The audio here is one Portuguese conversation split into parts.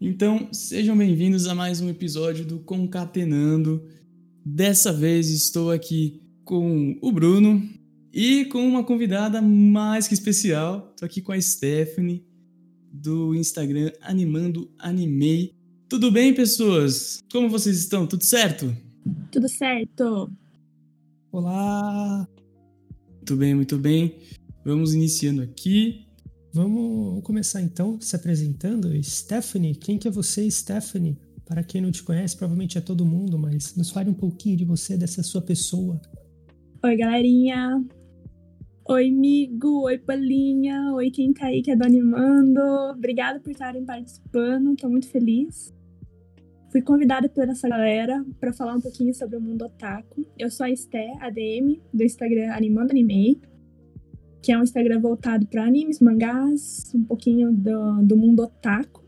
Então, sejam bem-vindos a mais um episódio do Concatenando. Dessa vez estou aqui com o Bruno e com uma convidada mais que especial. Estou aqui com a Stephanie do Instagram Animando Animei. Tudo bem, pessoas? Como vocês estão? Tudo certo? Tudo certo. Olá. Muito bem, muito bem. Vamos iniciando aqui. Vamos começar então se apresentando. Stephanie, quem que é você, Stephanie? Para quem não te conhece, provavelmente é todo mundo, mas nos fale um pouquinho de você, dessa sua pessoa. Oi, galerinha. Oi, amigo. Oi, Palinha. Oi, quem tá aí que é do Animando. Obrigada por estarem participando. Tô muito feliz. Fui convidada por essa galera para falar um pouquinho sobre o mundo otaku. Eu sou a Esté, ADM, do Instagram Animando Anime que é um Instagram voltado para animes, mangás, um pouquinho do, do mundo otaku,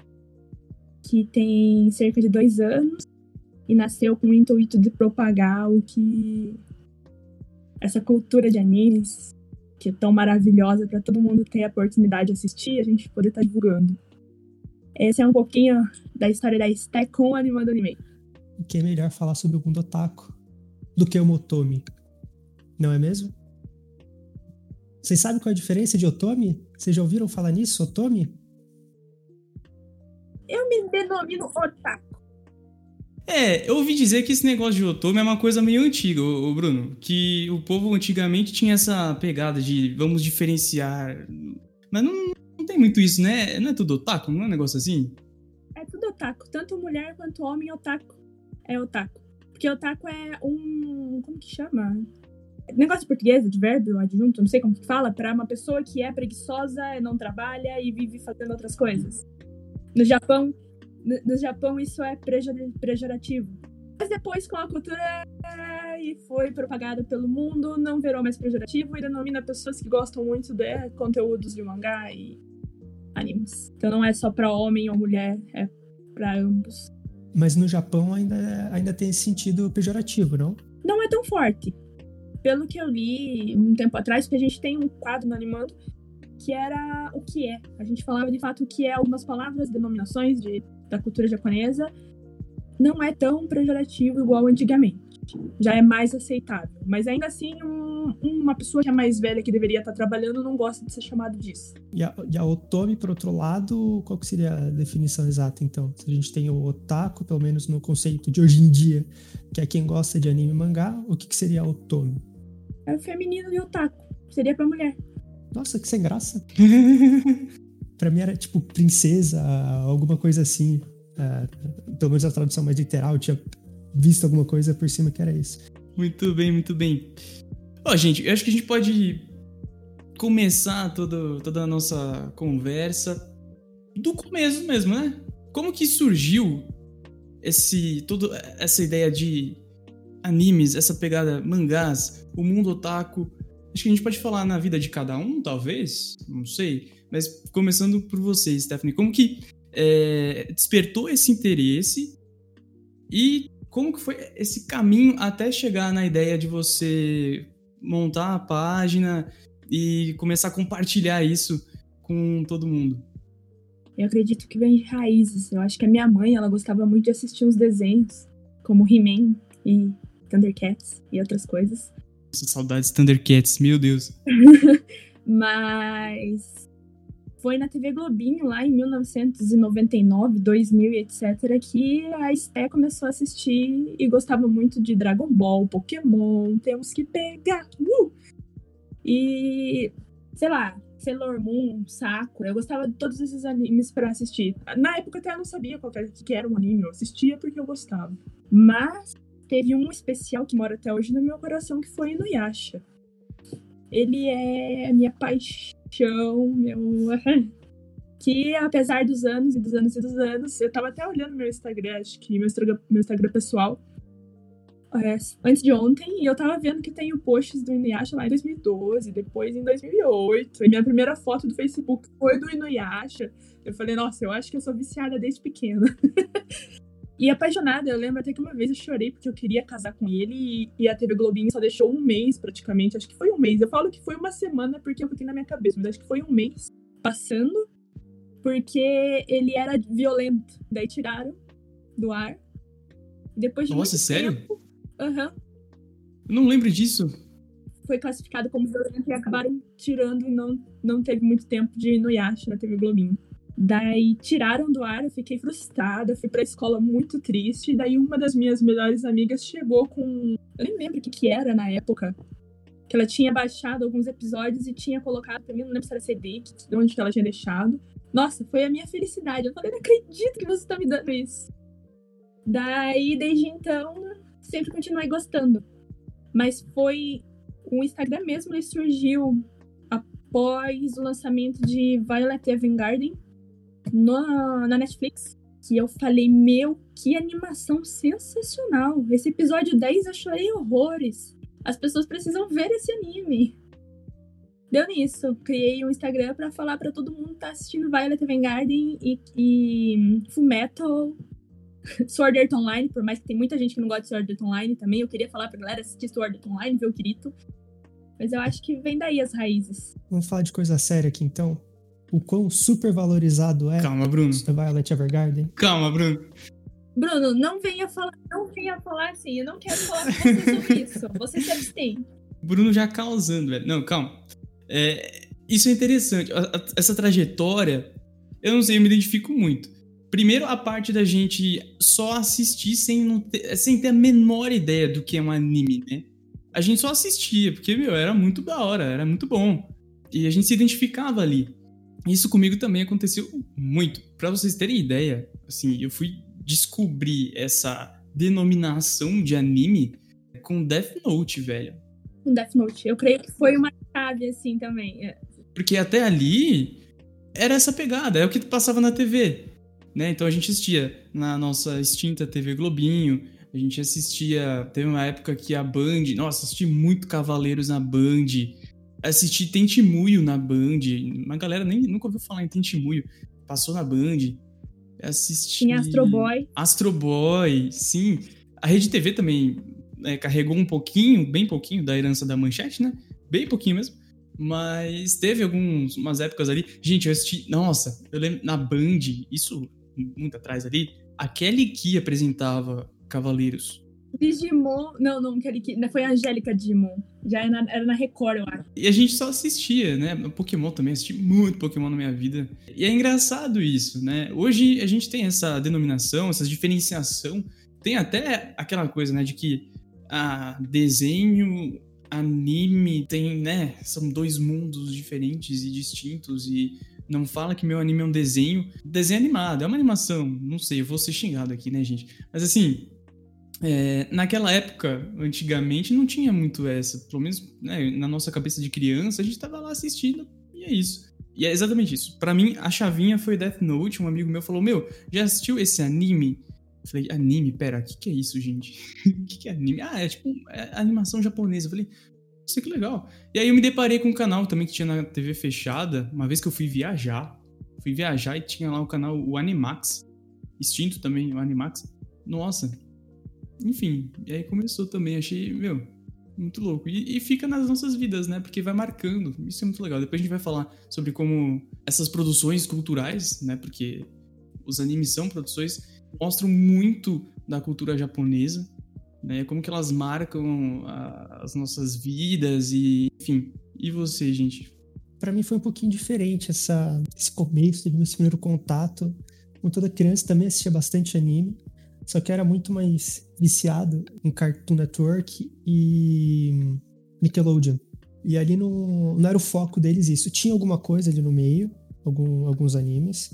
que tem cerca de dois anos e nasceu com o intuito de propagar o que essa cultura de animes, que é tão maravilhosa para todo mundo ter a oportunidade de assistir, a gente poder estar tá divulgando. Esse é um pouquinho da história da Stack com o Animando Anime. E que é melhor falar sobre o mundo otaku do que o Motomi, não é mesmo? Vocês sabem qual é a diferença de Otomi? Vocês já ouviram falar nisso, Otomi? Eu me denomino otaku. É, eu ouvi dizer que esse negócio de Otomi é uma coisa meio antiga, o Bruno. Que o povo antigamente tinha essa pegada de vamos diferenciar. Mas não, não tem muito isso, né? Não é tudo otaku? Não é um negócio assim? É tudo otaku. Tanto mulher quanto homem otaku é otaku. Porque otaku é um. Como que chama? negócio português, de verbo, adjunto, não sei como que fala, para uma pessoa que é preguiçosa, não trabalha e vive fazendo outras coisas. No Japão, no, no Japão isso é pejorativo. Mas depois, com a cultura e foi propagada pelo mundo, não virou mais pejorativo e denomina pessoas que gostam muito de conteúdos de mangá e animes. Então não é só para homem ou mulher, é para ambos. Mas no Japão ainda, ainda tem esse sentido pejorativo, não? Não é tão forte pelo que eu li um tempo atrás, porque a gente tem um quadro no Animando que era o que é. A gente falava de fato o que é algumas palavras, denominações de, da cultura japonesa. Não é tão pejorativo igual antigamente. Já é mais aceitável. Mas ainda assim, um, uma pessoa que é mais velha, que deveria estar trabalhando, não gosta de ser chamado disso. E a, e a otome, por outro lado, qual que seria a definição exata, então? Se a gente tem o otaku, pelo menos no conceito de hoje em dia, que é quem gosta de anime e mangá, o que, que seria a otome? é o feminino de otaku. Seria pra mulher. Nossa, que sem graça. pra mim era tipo princesa, alguma coisa assim. Uh, pelo menos a tradução mais literal, eu tinha visto alguma coisa por cima que era isso. Muito bem, muito bem. Ó, oh, gente, eu acho que a gente pode começar todo, toda a nossa conversa do começo mesmo, né? Como que surgiu esse, toda essa ideia de animes, essa pegada mangás, o mundo otaku. Acho que a gente pode falar na vida de cada um, talvez, não sei. Mas começando por você, Stephanie, como que é, despertou esse interesse e como que foi esse caminho até chegar na ideia de você montar a página e começar a compartilhar isso com todo mundo? Eu acredito que vem de raízes. Eu acho que a minha mãe, ela gostava muito de assistir uns desenhos, como He-Man e Thundercats e outras coisas. Saudades Thundercats, meu Deus. Mas foi na TV Globinho lá em 1999, 2000 etc que a Esté começou a assistir e gostava muito de Dragon Ball, Pokémon, temos que pegar. Uh! E sei lá, Sailor Moon, Sakura, eu gostava de todos esses animes para assistir. Na época até eu não sabia qual que era um anime, eu assistia porque eu gostava. Mas teve um especial que mora até hoje no meu coração, que foi no Yasha. Ele é minha paixão, meu. que apesar dos anos e dos anos e dos anos, eu tava até olhando meu Instagram, acho que meu Instagram, meu Instagram pessoal. é, antes de ontem e eu tava vendo que tem o posts do Inuyasha lá em 2012, depois em 2008. E minha primeira foto do Facebook foi do Inuyasha. Eu falei, nossa, eu acho que eu sou viciada desde pequena. e apaixonada, eu lembro até que uma vez eu chorei porque eu queria casar com ele e, e a TV Globinho só deixou um mês praticamente. Acho que foi um mês. Eu falo que foi uma semana porque eu fiquei na minha cabeça, mas acho que foi um mês passando porque ele era violento. Daí tiraram do ar. Depois de Nossa, sério? aham, Eu não lembro disso. foi classificado como violento e acabaram tirando e não, não teve muito tempo de Inuyasha na TV Globinho. Daí tiraram do ar, eu fiquei frustrada, fui pra escola muito triste. Daí uma das minhas melhores amigas chegou com. Eu nem lembro o que, que era na época. Que ela tinha baixado alguns episódios e tinha colocado pra mim, não lembro se era CD, de onde que ela tinha deixado. Nossa, foi a minha felicidade. Eu falei, não acredito que você tá me dando isso. Daí, desde então, sempre continuei gostando. Mas foi o Instagram mesmo, ele surgiu após o lançamento de Violet Evergarden na, na Netflix. Que eu falei, meu, que animação sensacional. Esse episódio 10 eu chorei horrores. As pessoas precisam ver esse anime. Deu nisso. Criei um Instagram pra falar pra todo mundo que tá assistindo Violet Evergarden e, e Fullmetal Sword Art Online, por mais que tem muita gente que não gosta de Sword Art Online também, eu queria falar pra galera assistir Sword Art Online, ver o Kirito. Mas eu acho que vem daí as raízes. Vamos falar de coisa séria aqui então. O quão super valorizado é Calma, Bruno. Violet Evergarden. Calma, Bruno. Bruno, não venha falar, não venha falar assim, eu não quero falar com você sobre isso. Você se abstém. Bruno já causando, velho. Não, calma. É, isso é interessante. A- a- essa trajetória, eu não sei, eu me identifico muito. Primeiro, a parte da gente só assistir sem, não ter, sem ter a menor ideia do que é um anime, né? A gente só assistia, porque, meu, era muito da hora, era muito bom. E a gente se identificava ali. Isso comigo também aconteceu muito. Pra vocês terem ideia, assim, eu fui descobrir essa denominação de anime com Death Note, velho. Com Death Note. Eu creio que foi uma chave assim também. É, Porque até ali era essa pegada, é o que passava na TV. Né? Então a gente assistia na nossa extinta TV Globinho, a gente assistia. Teve uma época que a Band. Nossa, assisti muito Cavaleiros na Band. Assisti Tentimuio na Band. Uma galera nem nunca ouviu falar em Tentimuio. Passou na Band. Assisti. Tinha Astro Boy. Astro Boy, sim. A Rede TV também né, carregou um pouquinho, bem pouquinho, da herança da manchete, né? Bem pouquinho mesmo. Mas teve algumas umas épocas ali. Gente, eu assisti. Nossa, eu lembro na Band, isso muito atrás ali. A Kelly Key apresentava Cavaleiros. Digimon. Não, não, aquele que. Foi a Angélica Digimon. Já era na, era na Record, eu acho. E a gente só assistia, né? Pokémon também, assisti muito Pokémon na minha vida. E é engraçado isso, né? Hoje a gente tem essa denominação, essa diferenciação. Tem até aquela coisa, né, de que a desenho, anime, tem, né? São dois mundos diferentes e distintos e não fala que meu anime é um desenho. Desenho animado, é uma animação. Não sei, eu vou ser xingado aqui, né, gente? Mas assim, é, naquela época, antigamente, não tinha muito essa. Pelo menos né, na nossa cabeça de criança, a gente tava lá assistindo e é isso. E é exatamente isso. Pra mim, a chavinha foi Death Note. Um amigo meu falou: Meu, já assistiu esse anime? Eu falei: Anime? Pera, o que, que é isso, gente? O que, que é anime? Ah, é tipo é animação japonesa. Eu falei: Isso que legal. E aí eu me deparei com um canal também que tinha na TV fechada. Uma vez que eu fui viajar. Fui viajar e tinha lá o canal, o Animax. Extinto também, o Animax. Nossa, enfim, e aí começou também, achei, meu, muito louco. E, e, fica nas nossas vidas, né? Porque vai marcando. Isso é muito legal. Depois a gente vai falar sobre como essas produções culturais, né? Porque os animes são produções, mostram muito da cultura japonesa, né? Como que elas marcam a, as nossas vidas e, enfim. E você, gente? Para mim foi um pouquinho diferente essa, esse começo, esse primeiro contato. Com toda criança também assistia bastante anime. Só que era muito mais viciado em Cartoon Network e Nickelodeon. E ali não, não era o foco deles isso. Tinha alguma coisa ali no meio, algum, alguns animes,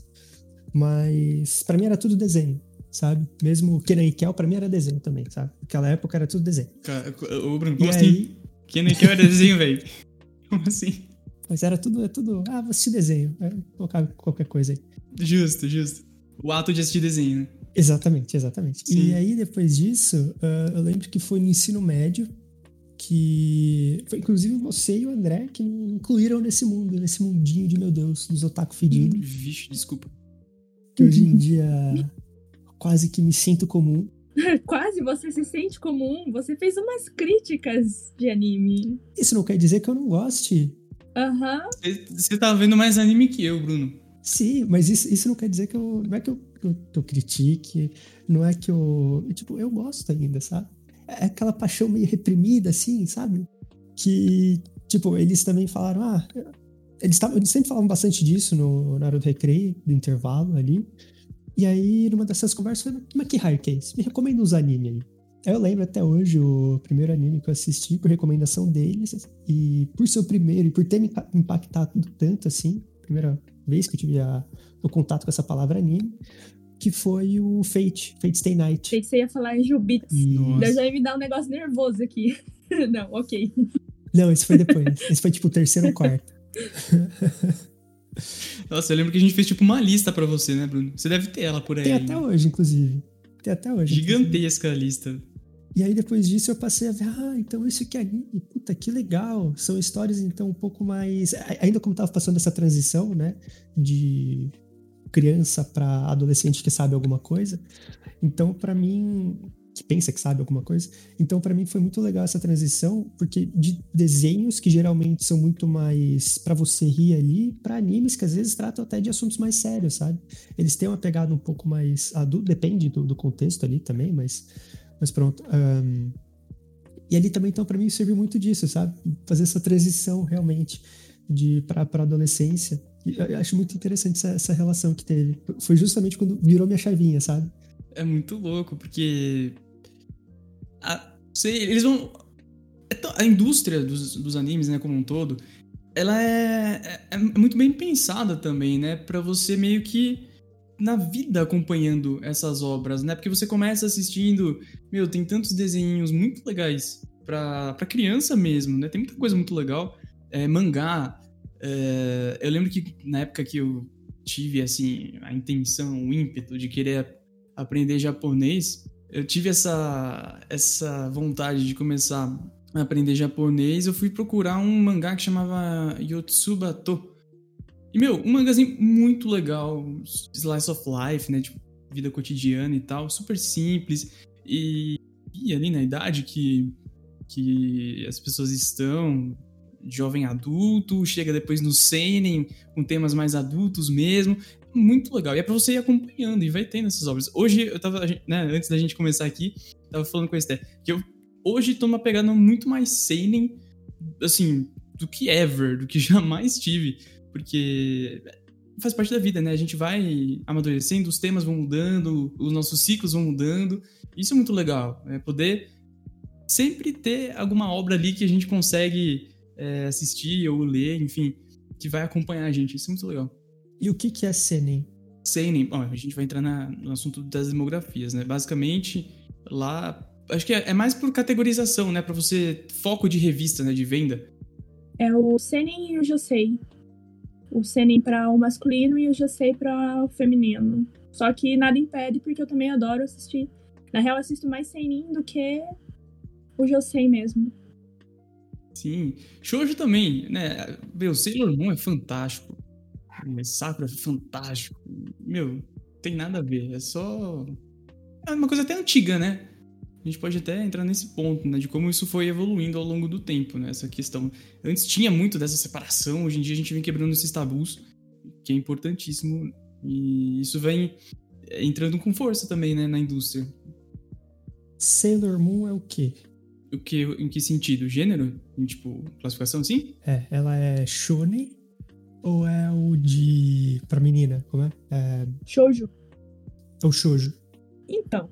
mas para mim era tudo desenho, sabe? Mesmo Kenan e Kel, pra mim era desenho também, sabe? Naquela época era tudo desenho. Ô, Bruno, como e assim? aí, Kenan e Kel era desenho, velho? Como assim? mas era tudo, é tudo. Ah, vou assistir desenho. É, colocar qualquer coisa aí. Justo, justo. O ato de assistir desenho, né? Exatamente, exatamente. Sim. E aí, depois disso, ah, eu lembro que foi no ensino médio que foi inclusive você e o André que me incluíram nesse mundo, nesse mundinho de meu Deus, dos otaku fedidos, Vixe, desculpa. que hoje em dia quase que me sinto comum. Quase você se sente comum. Você fez umas críticas de anime. Isso não quer dizer que eu não goste. Aham. Você- Você tá vendo mais anime que eu, Bruno. Sim, mas isso, isso não quer dizer que eu. Não é que eu, que eu, que eu critique, não é que eu. Tipo, eu gosto ainda, sabe? É aquela paixão meio reprimida, assim, sabe? Que, tipo, eles também falaram, ah. Eles, tavam, eles sempre falavam bastante disso no, na hora do recreio, do intervalo ali. E aí, numa dessas conversas, eu falei, mas que raio que é isso? Me recomenda uns animes aí. Eu lembro até hoje o primeiro anime que eu assisti por recomendação deles. E por ser o primeiro e por ter me impa- impactado tanto assim, primeira vez que eu tive a- o contato com essa palavra anime, que foi o Fate, Fate Stay Night. Achei que você ia falar em Jubits. E-. Daí já ia me dar um negócio nervoso aqui. Não, ok. Não, esse foi depois. esse foi tipo o terceiro ou quarto. Nossa, eu lembro que a gente fez tipo uma lista pra você, né, Bruno? Você deve ter ela por aí. Tem até ainda. hoje, inclusive. Tem até hoje. inclusive. Gigantesca a lista. E aí depois disso eu passei a ver, ah, então isso que é puta, que legal. São histórias então um pouco mais, ainda como tava passando essa transição, né, de criança pra adolescente que sabe alguma coisa. Então pra mim, que pensa que sabe alguma coisa, então pra mim foi muito legal essa transição, porque de desenhos que geralmente são muito mais pra você rir ali, pra animes que às vezes tratam até de assuntos mais sérios, sabe? Eles têm uma pegada um pouco mais depende do, do contexto ali também, mas mas pronto. ahn, e ali também, então, pra mim, serviu muito disso, sabe? Fazer essa transição realmente de pra, pra adolescência. E eu acho muito interessante essa, essa relação que teve. Foi justamente quando virou minha chavinha, sabe? É muito louco, porque. A, sei, eles vão. é A indústria dos, dos animes, né, como um todo, ela é, é, é muito bem pensada também, né? Pra você meio que. Na vida acompanhando essas obras, né? Porque você começa assistindo. Meu, tem tantos desenhos muito legais pra criança mesmo, né? Tem muita coisa muito legal. É, mangá. é, eu lembro que na época que eu tive, assim, a intenção, o ímpeto de querer aprender japonês, eu tive essa, essa vontade de começar a aprender japonês, eu fui procurar um mangá que chamava Yotsuba To. E, meu, um mangazinho muito legal, slice of life, né, tipo, vida cotidiana e tal, super simples. E, e ali na idade que, que as pessoas estão, jovem adulto, chega depois no seinen, com temas mais adultos mesmo, muito legal. E é pra você ir acompanhando e vai tendo essas obras. Hoje, eu tava, né, antes da gente começar aqui, tava falando com a Esther, que eu hoje tô numa pegada muito mais seinen, assim, do que ever, do que jamais tive. Porque faz parte da vida, né? A gente vai amadurecendo, os temas vão mudando, os nossos ciclos vão mudando. Isso é muito legal, é poder sempre ter alguma obra ali que a gente consegue é, assistir ou ler, enfim, que vai acompanhar a gente. Isso é muito legal. E o que, que é Seinen? Seinen, ó, a gente vai entrar na- no assunto das demografias, né? Basicamente, lá, acho que é, é mais por categorização, né? Pra você, foco de revista, né? De venda. É o Seinen e o Josei. O Seinen para o masculino e o Josei para o feminino. Só que nada impede, porque eu também adoro assistir. Na real, assisto mais Seinen do que o Josei mesmo. Sim. Shoujo também, né? Meu, Sailor Moon é fantástico. Sakura é fantástico. Meu, tem nada a ver. É só. É uma coisa até antiga, né? A gente pode até entrar nesse ponto, né? De como isso foi evoluindo ao longo do tempo, né? Essa questão. Antes tinha muito dessa separação, hoje em dia a gente vem quebrando esses tabus, que é importantíssimo. E isso vem é, entrando com força também, né? Na indústria. Sailor Moon é o quê? O que, em que sentido? Gênero? Em, tipo, classificação, sim? É, ela é shonen ou é o de pra menina, como é? É, Shoujo. é o shoujo. Então,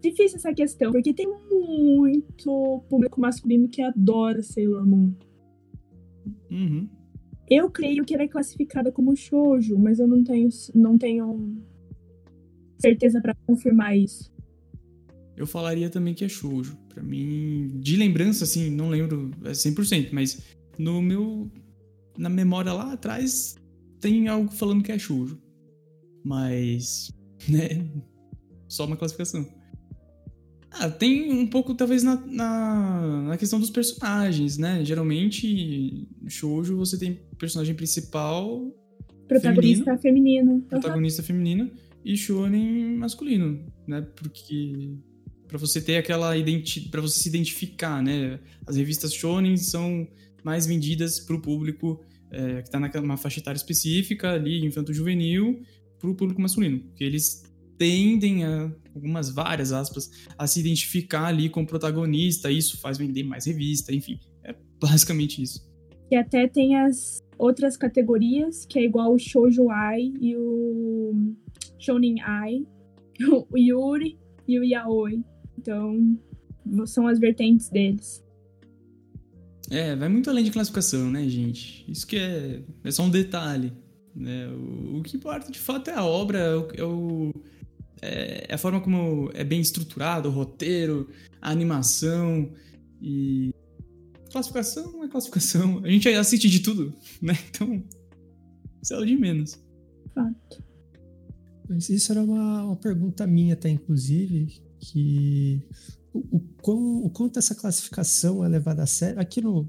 difícil essa questão, porque tem muito público masculino que adora Sailor Moon. Uhum. Eu creio que ela é classificada como shoujo, mas eu não tenho, não tenho certeza pra confirmar isso. Eu falaria também que é shoujo. Pra mim, de lembrança, assim, não lembro é 100%, mas no meu... Na memória lá atrás, tem algo falando que é shoujo. Mas, né... só uma classificação. Ah, tem um pouco, talvez, na, na, na, questão dos personagens, né? Geralmente, shoujo você tem personagem principal... Protagonista feminino. feminino. Protagonista uhum. feminina e shonen masculino, né? Porque para você ter aquela identidade, para você se identificar, né? As revistas shonen são mais vendidas para o público é, que está numa faixa etária específica, ali, infanto-juvenil, para o público masculino. Que eles tendem a, algumas várias aspas, a se identificar ali com o protagonista, isso faz vender mais revista, enfim. É basicamente isso. E até tem as outras categorias, que é igual o Shoujo Ai e o Shonen Ai, o Yuri e o Yaoi. Então, são as vertentes deles. É, vai muito além de classificação, né, gente? Isso que é, é só um detalhe. Né? O, o que importa de fato é a obra, é o, é, o, é a forma como é bem estruturado, o roteiro, a animação e. Classificação é classificação. A gente assiste de tudo, né? Então, isso é o de menos. Fato. Mas isso era uma, uma pergunta minha até, inclusive, que o, o, quão, o quanto essa classificação é levada a sério. Aqui no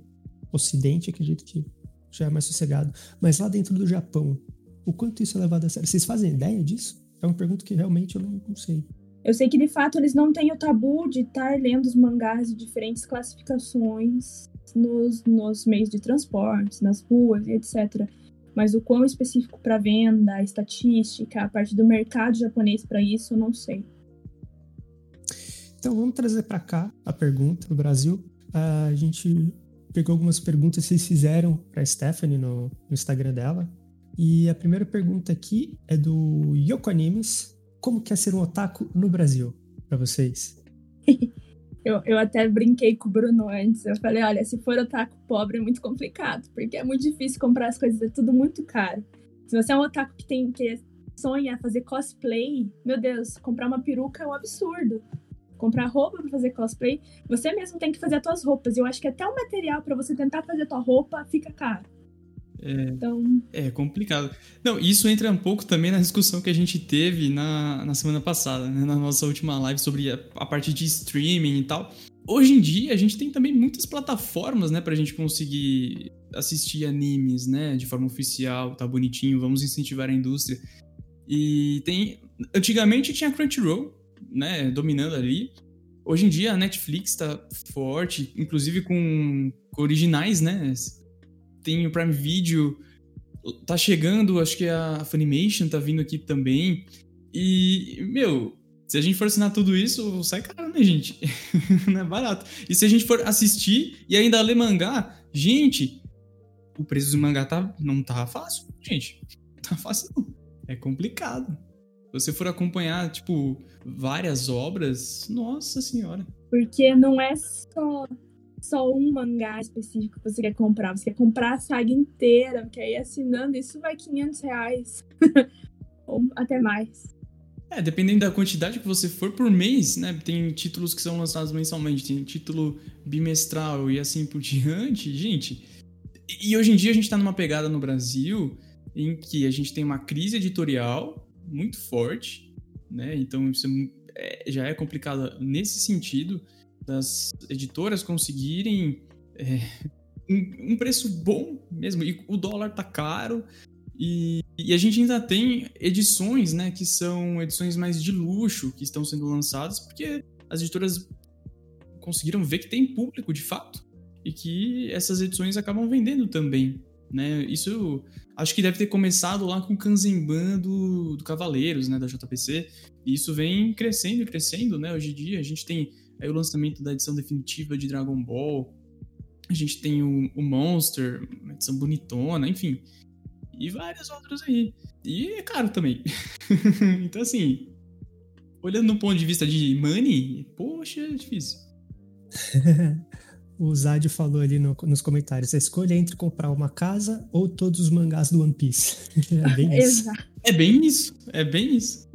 Ocidente, acredito que já é mais sossegado, mas lá dentro do Japão, o quanto isso é levado a sério? Vocês fazem ideia disso? É uma pergunta que realmente eu não, não sei. Eu sei que de fato eles não têm o tabu de estar lendo os mangás de diferentes classificações nos, nos meios de transporte, nas ruas e etc. Mas o quão específico para venda, a estatística, a parte do mercado japonês para isso, eu não sei. Então vamos trazer para cá a pergunta do Brasil. A gente pegou algumas perguntas que vocês fizeram para Stephanie no, no, Instagram dela. E a primeira pergunta aqui é do Yoko Animes. Como que é ser um otaku no Brasil para vocês? eu, eu até brinquei com o Bruno antes. Eu falei, olha, se for otaku pobre é muito complicado, porque é muito difícil comprar as coisas, é tudo muito caro. Se você é um otaku que tem que sonha fazer cosplay, meu Deus, comprar uma peruca é um absurdo comprar roupa para fazer cosplay, você mesmo tem que fazer as suas roupas. Eu acho que até o material para você tentar fazer a tua roupa fica caro. É, então... é complicado. Não, isso entra um pouco também na discussão que a gente teve na, na semana passada, né? na nossa última live sobre a, a parte de streaming e tal. Hoje em dia, a gente tem também muitas plataformas, né, pra gente conseguir assistir animes, né, de forma oficial, tá bonitinho, vamos incentivar a indústria. E tem. Antigamente tinha Crunchyroll, né, dominando ali. Hoje em dia a Netflix tá forte, inclusive com originais, né? Tem o Prime Video, tá chegando, acho que a Funimation tá vindo aqui também. E, meu, se a gente for assinar tudo isso, sai caro, né, gente? não é barato. E se a gente for assistir e ainda ler mangá, gente, o preço do mangá tá, não tá fácil, gente. Não tá fácil, não. É complicado. Se você for acompanhar, tipo, várias obras, nossa senhora. Porque não é só, só um mangá específico que você quer comprar, você quer comprar a saga inteira, porque aí assinando isso vai 500 reais. Ou até mais. É, dependendo da quantidade que você for por mês, né? Tem títulos que são lançados mensalmente, tem título bimestral e assim por diante. Gente, e hoje em dia a gente tá numa pegada no Brasil em que a gente tem uma crise editorial muito forte, né? Então isso é, já é complicado nesse sentido das editoras conseguirem é, um, um, preço bom mesmo. E o dólar tá caro e, e, a gente ainda tem edições, né? Que são edições mais de luxo que estão sendo lançadas porque as editoras conseguiram ver que tem público de fato e que essas edições acabam vendendo também. Né? Isso acho que deve ter começado lá com o Kanzenban do, do Cavaleiros, né, da JPC. E isso vem crescendo e crescendo, né? Hoje em dia a gente tem aí o lançamento da edição definitiva de Dragon Ball, a gente tem o, o Monster, uma edição bonitona, enfim. E várias outras aí. E é caro também. então, assim, olhando no ponto de vista de money, poxa, é difícil. o Zad falou ali no, nos comentários: a escolha é entre comprar uma casa ou todos os mangás do One Piece. é bem isso. É bem isso. É bem isso.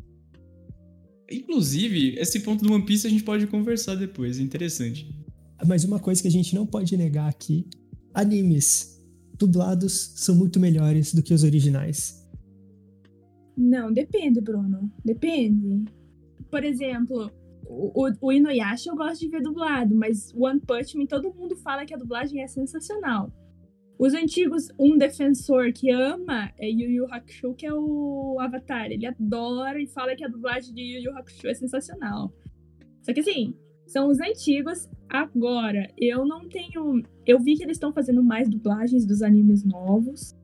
Inclusive, esse ponto do One Piece a gente pode conversar depois, é interessante. Mas uma coisa que a gente não pode negar aqui: animes dublados são muito melhores do que os originais. Não, depende, Bruno. Depende. por exemplo, o, o, Inuyasha eu gosto de ver dublado, mas One Punch Man, todo mundo fala que a dublagem é sensacional. Os antigos, um defensor que ama é Yu Yu Hakusho, que é o Avatar. Ele adora e fala que a dublagem de Yu Yu Hakusho é sensacional. Só que assim, são os antigos. Agora, eu não tenho. Eu vi que eles estão fazendo mais dublagens dos animes novos,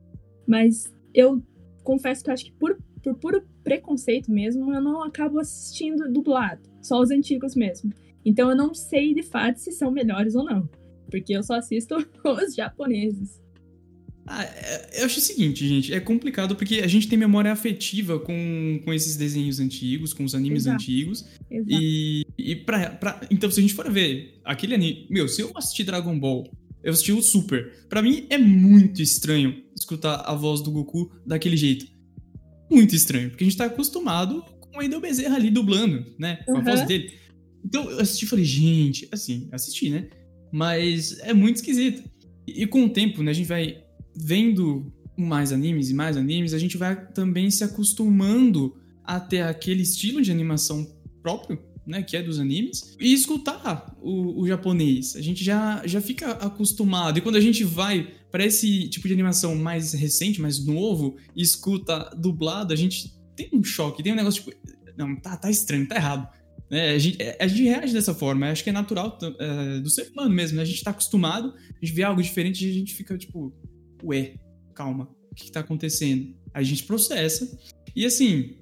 mas eu confesso que eu acho que por, por puro preconceito mesmo, eu não acabo assistindo dublado. Só os antigos mesmo. Então eu não sei de fato se são melhores ou não. Porque eu só assisto os japoneses. Ah, é, eu acho o seguinte, gente, é complicado porque a gente tem memória afetiva com, com esses desenhos antigos, com os animes Exato. antigos. Exato. E, e pra, pra, Então, se a gente for ver aquele anime. Meu, se eu assistir Dragon Ball, eu assisti o Super. Para mim é muito estranho escutar a voz do Goku daquele jeito. Muito estranho, porque a gente tá acostumado com o Endel Bezerra ali dublando, né? Com a uhum. voz dele. Então eu assisti e falei, gente, assim, assisti, né? Mas é muito esquisito. E, com o tempo, né, a gente vai vendo mais animes e mais animes, a gente vai também se acostumando a ter aquele estilo de animação próprio, né, que é dos animes, e escutar o, o japonês. A gente já, já fica acostumado. E quando a gente vai para esse tipo de animação mais recente, mais novo, e escuta dublado, a gente tem um choque, tem um negócio tipo, não, tá, tá estranho, tá errado. É, a, gente, a gente reage dessa forma, acho que é natural é, do ser humano mesmo, né? A gente tá acostumado, a gente vê algo diferente e a gente fica tipo, ué, calma, o que, que tá acontecendo? Aí a gente processa. E assim,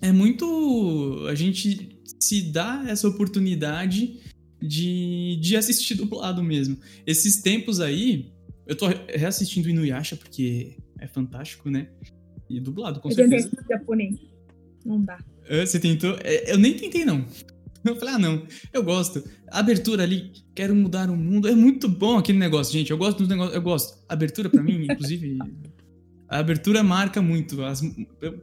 é muito. A gente se dá essa oportunidade de, de assistir dublado mesmo. Esses tempos aí, eu tô reassistindo Inuyasha porque é fantástico, né? E dublado, com certeza. Japonês. Não dá. Você tentou? É, eu nem tentei, não. Eu falei, ah, não, eu gosto. Abertura ali, quero mudar o mundo. É muito bom aquele negócio, gente. Eu gosto dos negócios, eu gosto. Abertura, para mim, inclusive, a abertura marca muito.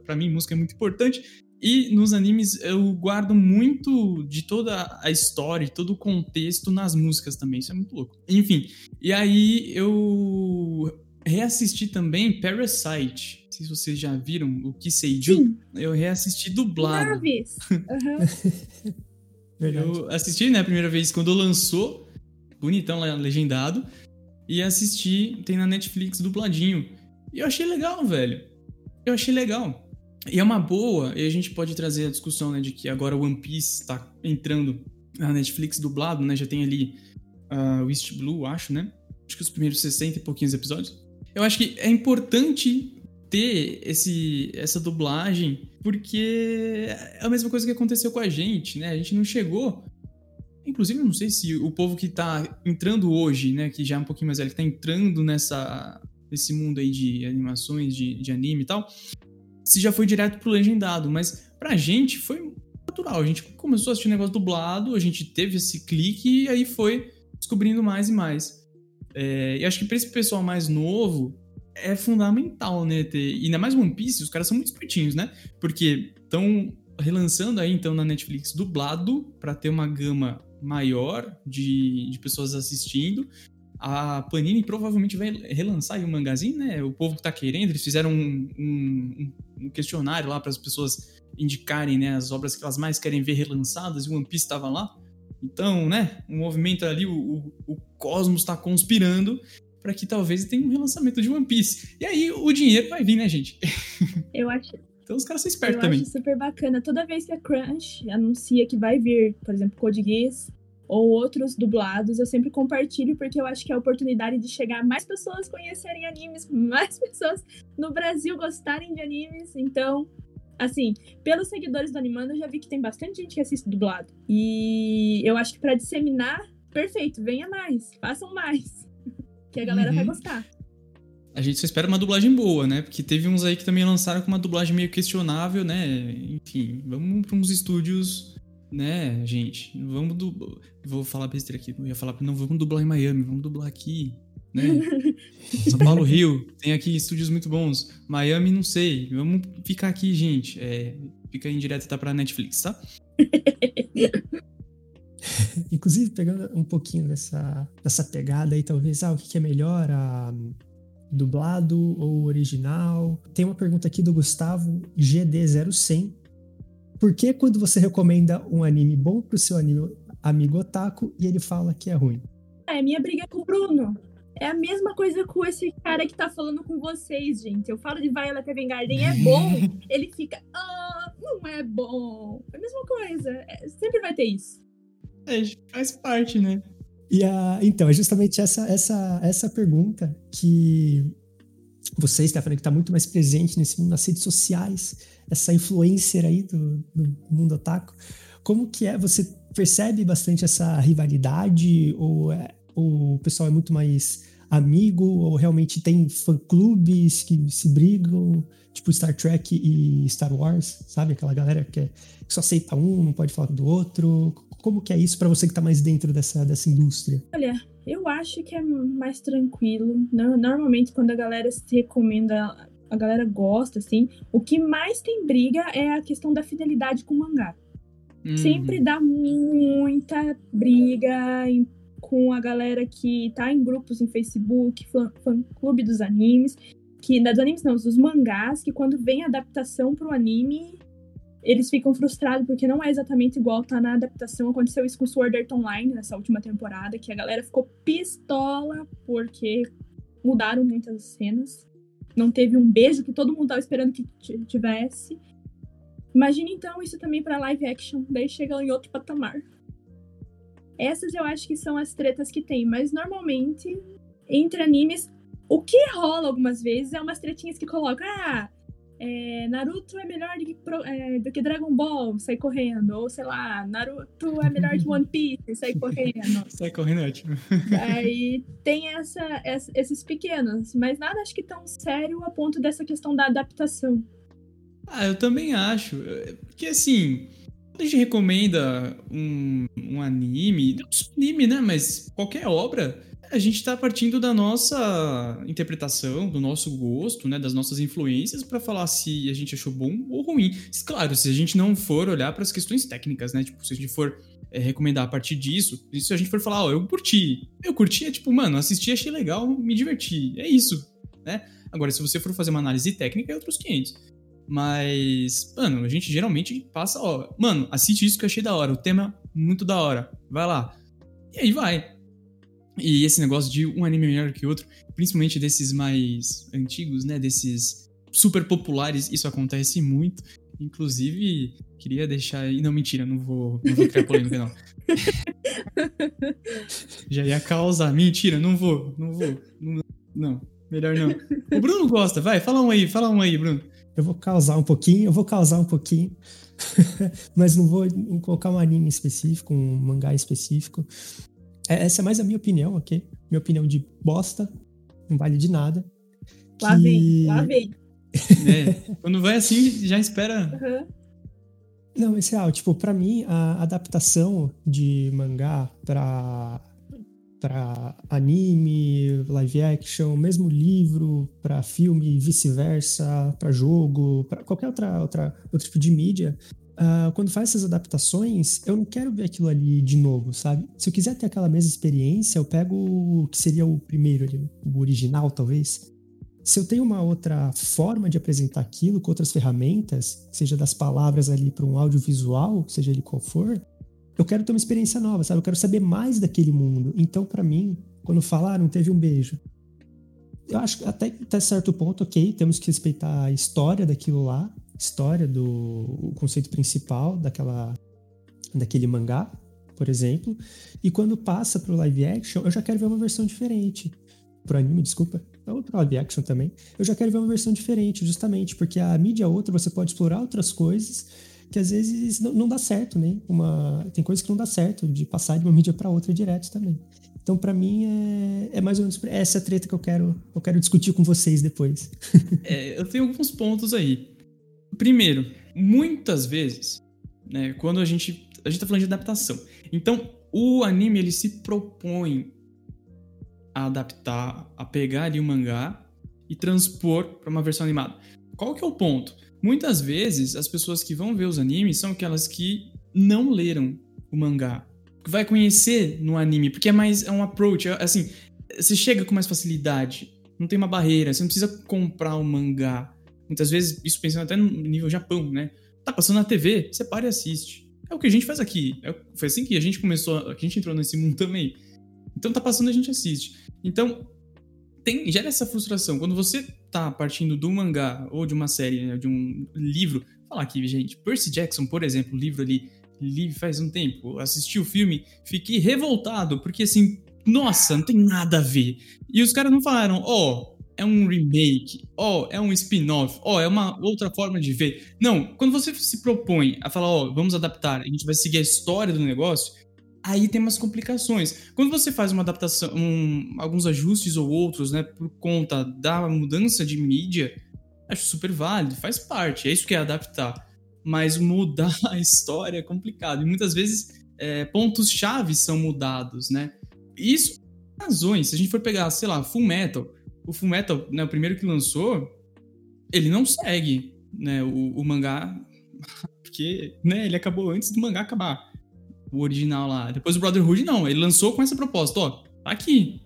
para mim, música é muito importante. E nos animes eu guardo muito de toda a história, todo o contexto nas músicas também. Isso é muito louco. Enfim, e aí eu reassisti também Parasite. Não sei se vocês já viram o Kiseiju. Eu reassisti dublado. Naves. Uhum. Eu assisti, né, a primeira vez quando lançou, bonitão lá, legendado, e assisti, tem na Netflix dubladinho. E eu achei legal, velho. Eu achei legal. E é uma boa, e a gente pode trazer a discussão, né, de que agora One Piece tá entrando na Netflix dublado, né, já tem ali uh, o East Blue, acho, né? Acho que os primeiros 60 e pouquinhos episódios. Eu acho que é importante ter esse, essa dublagem, porque é a mesma coisa que aconteceu com a gente, né? A gente não chegou. Inclusive, não sei se o povo que tá entrando hoje, né, que já é um pouquinho mais velho, que tá entrando nessa, nesse mundo aí de animações, de, de anime e tal, se já foi direto pro legendado, mas pra gente foi natural. A gente começou a assistir negócio dublado, a gente teve esse clique e aí foi descobrindo mais e mais. É, e acho que pra esse pessoal mais novo, é fundamental, né? Ter... E ainda mais One Piece, os caras são muito espertinhos, né? Porque estão relançando aí, então, na Netflix dublado para ter uma gama maior de, de pessoas assistindo. A Panini provavelmente vai relançar aí o mangazinho, né? O povo que tá querendo, eles fizeram um, um, um questionário lá para as pessoas indicarem né, as obras que elas mais querem ver relançadas e o One Piece estava lá. Então, né, o movimento ali, o, o, o cosmos está conspirando para que talvez tenha um relançamento de One Piece. E aí o dinheiro vai vir, né, gente? Eu acho. Então os caras são espertos eu também. Eu acho super bacana. Toda vez que a Crunch anuncia que vai vir, por exemplo, Code Geass ou outros dublados, eu sempre compartilho porque eu acho que é a oportunidade de chegar mais pessoas conhecerem animes, mais pessoas no Brasil gostarem de animes. Então, assim, pelos seguidores do Animando, eu já vi que tem bastante gente que assiste dublado. E eu acho que para disseminar, perfeito, venha mais, façam mais que a galera uhum. vai gostar. A gente só espera uma dublagem boa, né? Porque teve uns aí que também lançaram com uma dublagem meio questionável, né? Enfim, vamos para uns estúdios, né, gente? Vamos do. Vou falar besteira aqui, não ia falar, não, vamos dublar em Miami, vamos dublar aqui, né? São Paulo, Rio, tem aqui estúdios muito bons. Miami, não sei. Vamos ficar aqui, gente. É, fica em direto tá pra Netflix, tá? Inclusive, pegando um pouquinho dessa, dessa pegada aí, talvez, ah, o que é melhor, a dublado ou original? Tem uma pergunta aqui do Gustavo GD0100, por que quando você recomenda um anime bom pro seu anime, amigo otaku e ele fala que é ruim? É, minha briga com o Bruno. É a mesma coisa com esse cara que tá falando com vocês, gente. Eu falo de Violet Evergarden, é bom. ele fica, ah, não é bom. É a mesma coisa. É, sempre vai ter isso. É, faz parte, né? E a, então, é justamente essa, essa, essa pergunta que você, Stephanie, que está muito mais presente nesse mundo, nas redes sociais, essa influencer aí do, do mundo otaku, como que é? Você percebe bastante essa rivalidade ou, é, ou o pessoal é muito mais amigo ou realmente tem fã-clubes que se brigam, tipo Star Trek e Star Wars, sabe? Aquela galera que, é, que só aceita um, não pode falar do outro. Como que é isso para você que está mais dentro dessa, dessa indústria? Olha, eu acho que é mais tranquilo. Normalmente, quando a galera se recomenda, a galera gosta, assim. O que mais tem briga é a questão da fidelidade com o mangá. Uhum. Sempre dá muita briga com a galera que tá em grupos em Facebook, fã-clube dos animes. Que, dos animes não, dos mangás, que quando vem a adaptação pro anime, eles ficam frustrados porque não é exatamente igual tá na adaptação. Aconteceu isso com Sword Art Online nessa última temporada, que a galera ficou pistola porque mudaram muitas cenas. Não teve um beijo que todo mundo tava esperando que tivesse. Imagine então isso também para live action, daí chega em outro patamar. Essas eu acho que são as tretas que tem, mas normalmente entre animes, o que rola algumas vezes é umas tretinhas que colocam, ah, é, Naruto é melhor do que, é, do que, Dragon Ball, sai correndo. Ou sei lá, Naruto é melhor que One Piece, sai correndo. sai correndo é ótimo. Aí tem essa, essa, esses pequenos, mas nada acho que tão sério a ponto dessa questão da adaptação. Ah, eu também acho. Porque assim, quando a gente recomenda um, um anime, não só anime, né? Mas qualquer obra a gente está partindo da nossa interpretação, do nosso gosto, né, das nossas influências para falar se a gente achou bom ou ruim. Claro, se a gente não for olhar para as questões técnicas, né, tipo, se a gente for é, recomendar a partir disso, se a gente for falar, ó, eu curti, eu curti é tipo, mano, assisti, achei legal, me diverti, é isso, né? Agora, se você for fazer uma análise técnica, é outros 500. Mas, mano, a gente geralmente passa, ó, mano, assiste isso que eu achei da hora, o tema muito da hora, vai lá. E aí vai. E esse negócio de um anime melhor que outro, principalmente desses mais antigos, né? Desses super populares, isso acontece muito. Inclusive, queria deixar aí. Não, mentira, não vou, não vou criar polêmica, não. Já ia causar. Mentira, não vou, não vou. Não, não, melhor não. O Bruno gosta, vai, fala um aí, fala um aí, Bruno. Eu vou causar um pouquinho, eu vou causar um pouquinho. mas não vou colocar um anime específico, um mangá específico. É, essa é mais a minha opinião, ok? Minha opinião de bosta, não vale de nada. Lá que... vem, lá vem. É, quando vai assim, já espera. Uhum. Não, esse é, tipo, pra mim, a adaptação de mangá pra, pra anime, live action, mesmo livro, pra filme, vice-versa, pra jogo, pra qualquer outra, outra, outro tipo de mídia, uh, quando faz essas adaptações, eu não quero ver aquilo ali de novo, sabe? Se eu quiser ter aquela mesma experiência, eu pego o que seria o primeiro ali, o original, talvez. Se eu tenho uma outra forma de apresentar aquilo, com outras ferramentas, seja das palavras ali para um audiovisual, seja ele qual for, eu quero ter uma experiência nova, sabe? Eu quero saber mais daquele mundo. Então, para mim, quando falar, não teve um beijo, eu acho que até, até certo ponto, ok, temos que respeitar a história daquilo lá, história do o conceito principal daquela daquele mangá, por exemplo, e quando passa pro live action, eu já quero ver uma versão diferente. Pro anime, desculpa, ou pro live action também. Eu já quero ver uma versão diferente, justamente, porque a mídia outra você pode explorar outras coisas que às vezes não, dá certo, né? Uma, tem coisas que não dá certo de passar de uma mídia para outra direto também. Então, para mim, é, é, mais ou menos essa treta que eu quero, eu quero discutir com vocês depois. é, eu tenho alguns pontos aí. Primeiro, muitas vezes, né, quando a gente a gente tá falando de adaptação. Então, o anime ele se propõe a adaptar, a pegar ali o mangá e transpor para uma versão animada. Qual que é o ponto? Muitas vezes as pessoas que vão ver os animes são aquelas que não leram o mangá, vai conhecer no anime, porque é mais é um approach, é, assim, você chega com mais facilidade, não tem uma barreira, você não precisa comprar o mangá Muitas vezes, isso pensando até no nível Japão, né? Tá passando na TV, você para e assiste. É o que a gente faz aqui. É, foi assim que a gente começou, que a gente entrou nesse mundo também. Então tá passando, a gente assiste. Então, tem, gera essa frustração. Quando você tá partindo do mangá ou de uma série, né, de um livro, falar aqui, gente, Percy Jackson, por exemplo, livro ali, li faz um tempo, assisti o filme, fiquei revoltado, porque assim, nossa, não tem nada a ver. E os caras não falaram, ó, oh, é um remake, ó, oh, é um spin-off, ó, oh, é uma outra forma de ver. Não, quando você se propõe a falar, ó, vamos adaptar, a gente vai seguir a história do negócio, aí tem umas complicações. Quando você faz uma adaptação, um, alguns ajustes ou outros, né, por conta da mudança de mídia, acho super válido, faz parte, é isso que é adaptar. Mas mudar a história é complicado. E muitas vezes é, pontos-chave são mudados, né? Isso razões. Se a gente for pegar, sei lá, Full Metal, o Full Metal, né, o primeiro que lançou, ele não segue né, o, o mangá, porque né, ele acabou antes do mangá acabar o original lá. Depois o Brotherhood, não. Ele lançou com essa proposta, ó, tá aqui.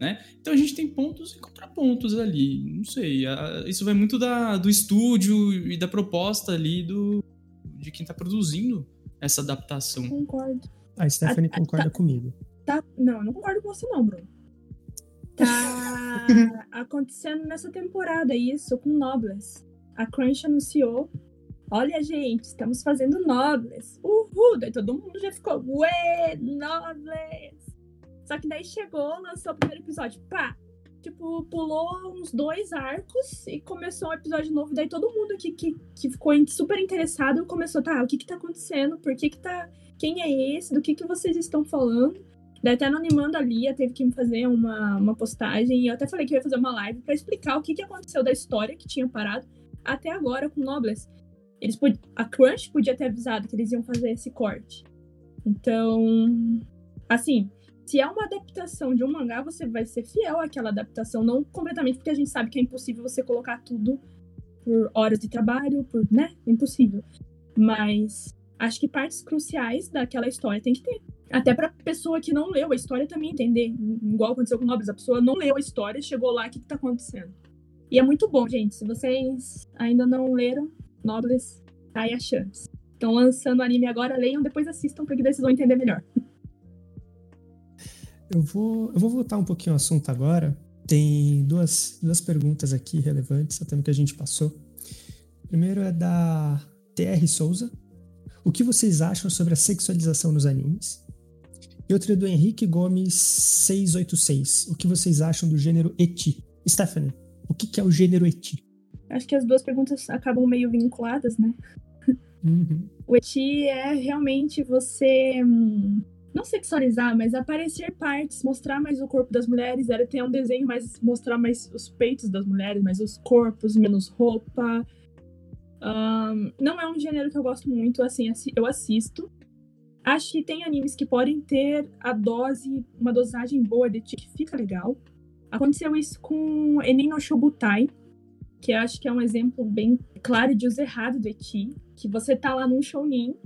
Né? Então a gente tem pontos e contrapontos ali. Não sei. Isso vai muito da, do estúdio e da proposta ali do, de quem tá produzindo essa adaptação. Concordo. A Stephanie a, concorda a, tá, comigo. Tá, não, não concordo com você, não, Bruno. Tá acontecendo nessa temporada isso com Nobles. A Crunch anunciou Olha, gente, estamos fazendo Nobles. Uhul! Daí todo mundo já ficou, ué, Nobles! Só que daí chegou, lançou o primeiro episódio, pá! Tipo, pulou uns dois arcos e começou um episódio novo. Daí todo mundo que, que, que ficou super interessado começou, tá, o que que tá acontecendo? Por que que tá... Quem é esse? Do que que vocês estão falando? Daí até anonimando a Lia, teve que me fazer uma, uma postagem. E eu até falei que eu ia fazer uma live para explicar o que, que aconteceu da história que tinha parado até agora com Nobles. Eles pod... A Crunch podia ter avisado que eles iam fazer esse corte. Então, assim, se é uma adaptação de um mangá, você vai ser fiel àquela adaptação, não completamente, porque a gente sabe que é impossível você colocar tudo por horas de trabalho, por, né? Impossível. Mas acho que partes cruciais daquela história tem que ter. Até pra pessoa que não leu a história também entender. Igual aconteceu com Nobles, a pessoa não leu a história, chegou lá, o que, que tá acontecendo? E é muito bom, gente. Se vocês ainda não leram, Nobles, a chance. Estão lançando o anime agora, leiam, depois assistam, porque vocês vão entender melhor. Eu vou, eu vou voltar um pouquinho ao assunto agora. Tem duas, duas perguntas aqui relevantes, até no que a gente passou. Primeiro é da TR Souza. O que vocês acham sobre a sexualização nos animes? E outra é do Henrique Gomes 686. O que vocês acham do gênero eti? Stephanie, o que é o gênero eti? Acho que as duas perguntas acabam meio vinculadas, né? Uhum. O eti é realmente você hum, não sexualizar, mas aparecer partes, mostrar mais o corpo das mulheres. Era ter um desenho mais mostrar mais os peitos das mulheres, mais os corpos, menos roupa. Um, não é um gênero que eu gosto muito, assim, eu assisto. Acho que tem animes que podem ter a dose, uma dosagem boa de eti que fica legal. Aconteceu isso com Enin no Shobutai, que eu acho que é um exemplo bem claro de uso errado do Eti, que você tá lá num shounen,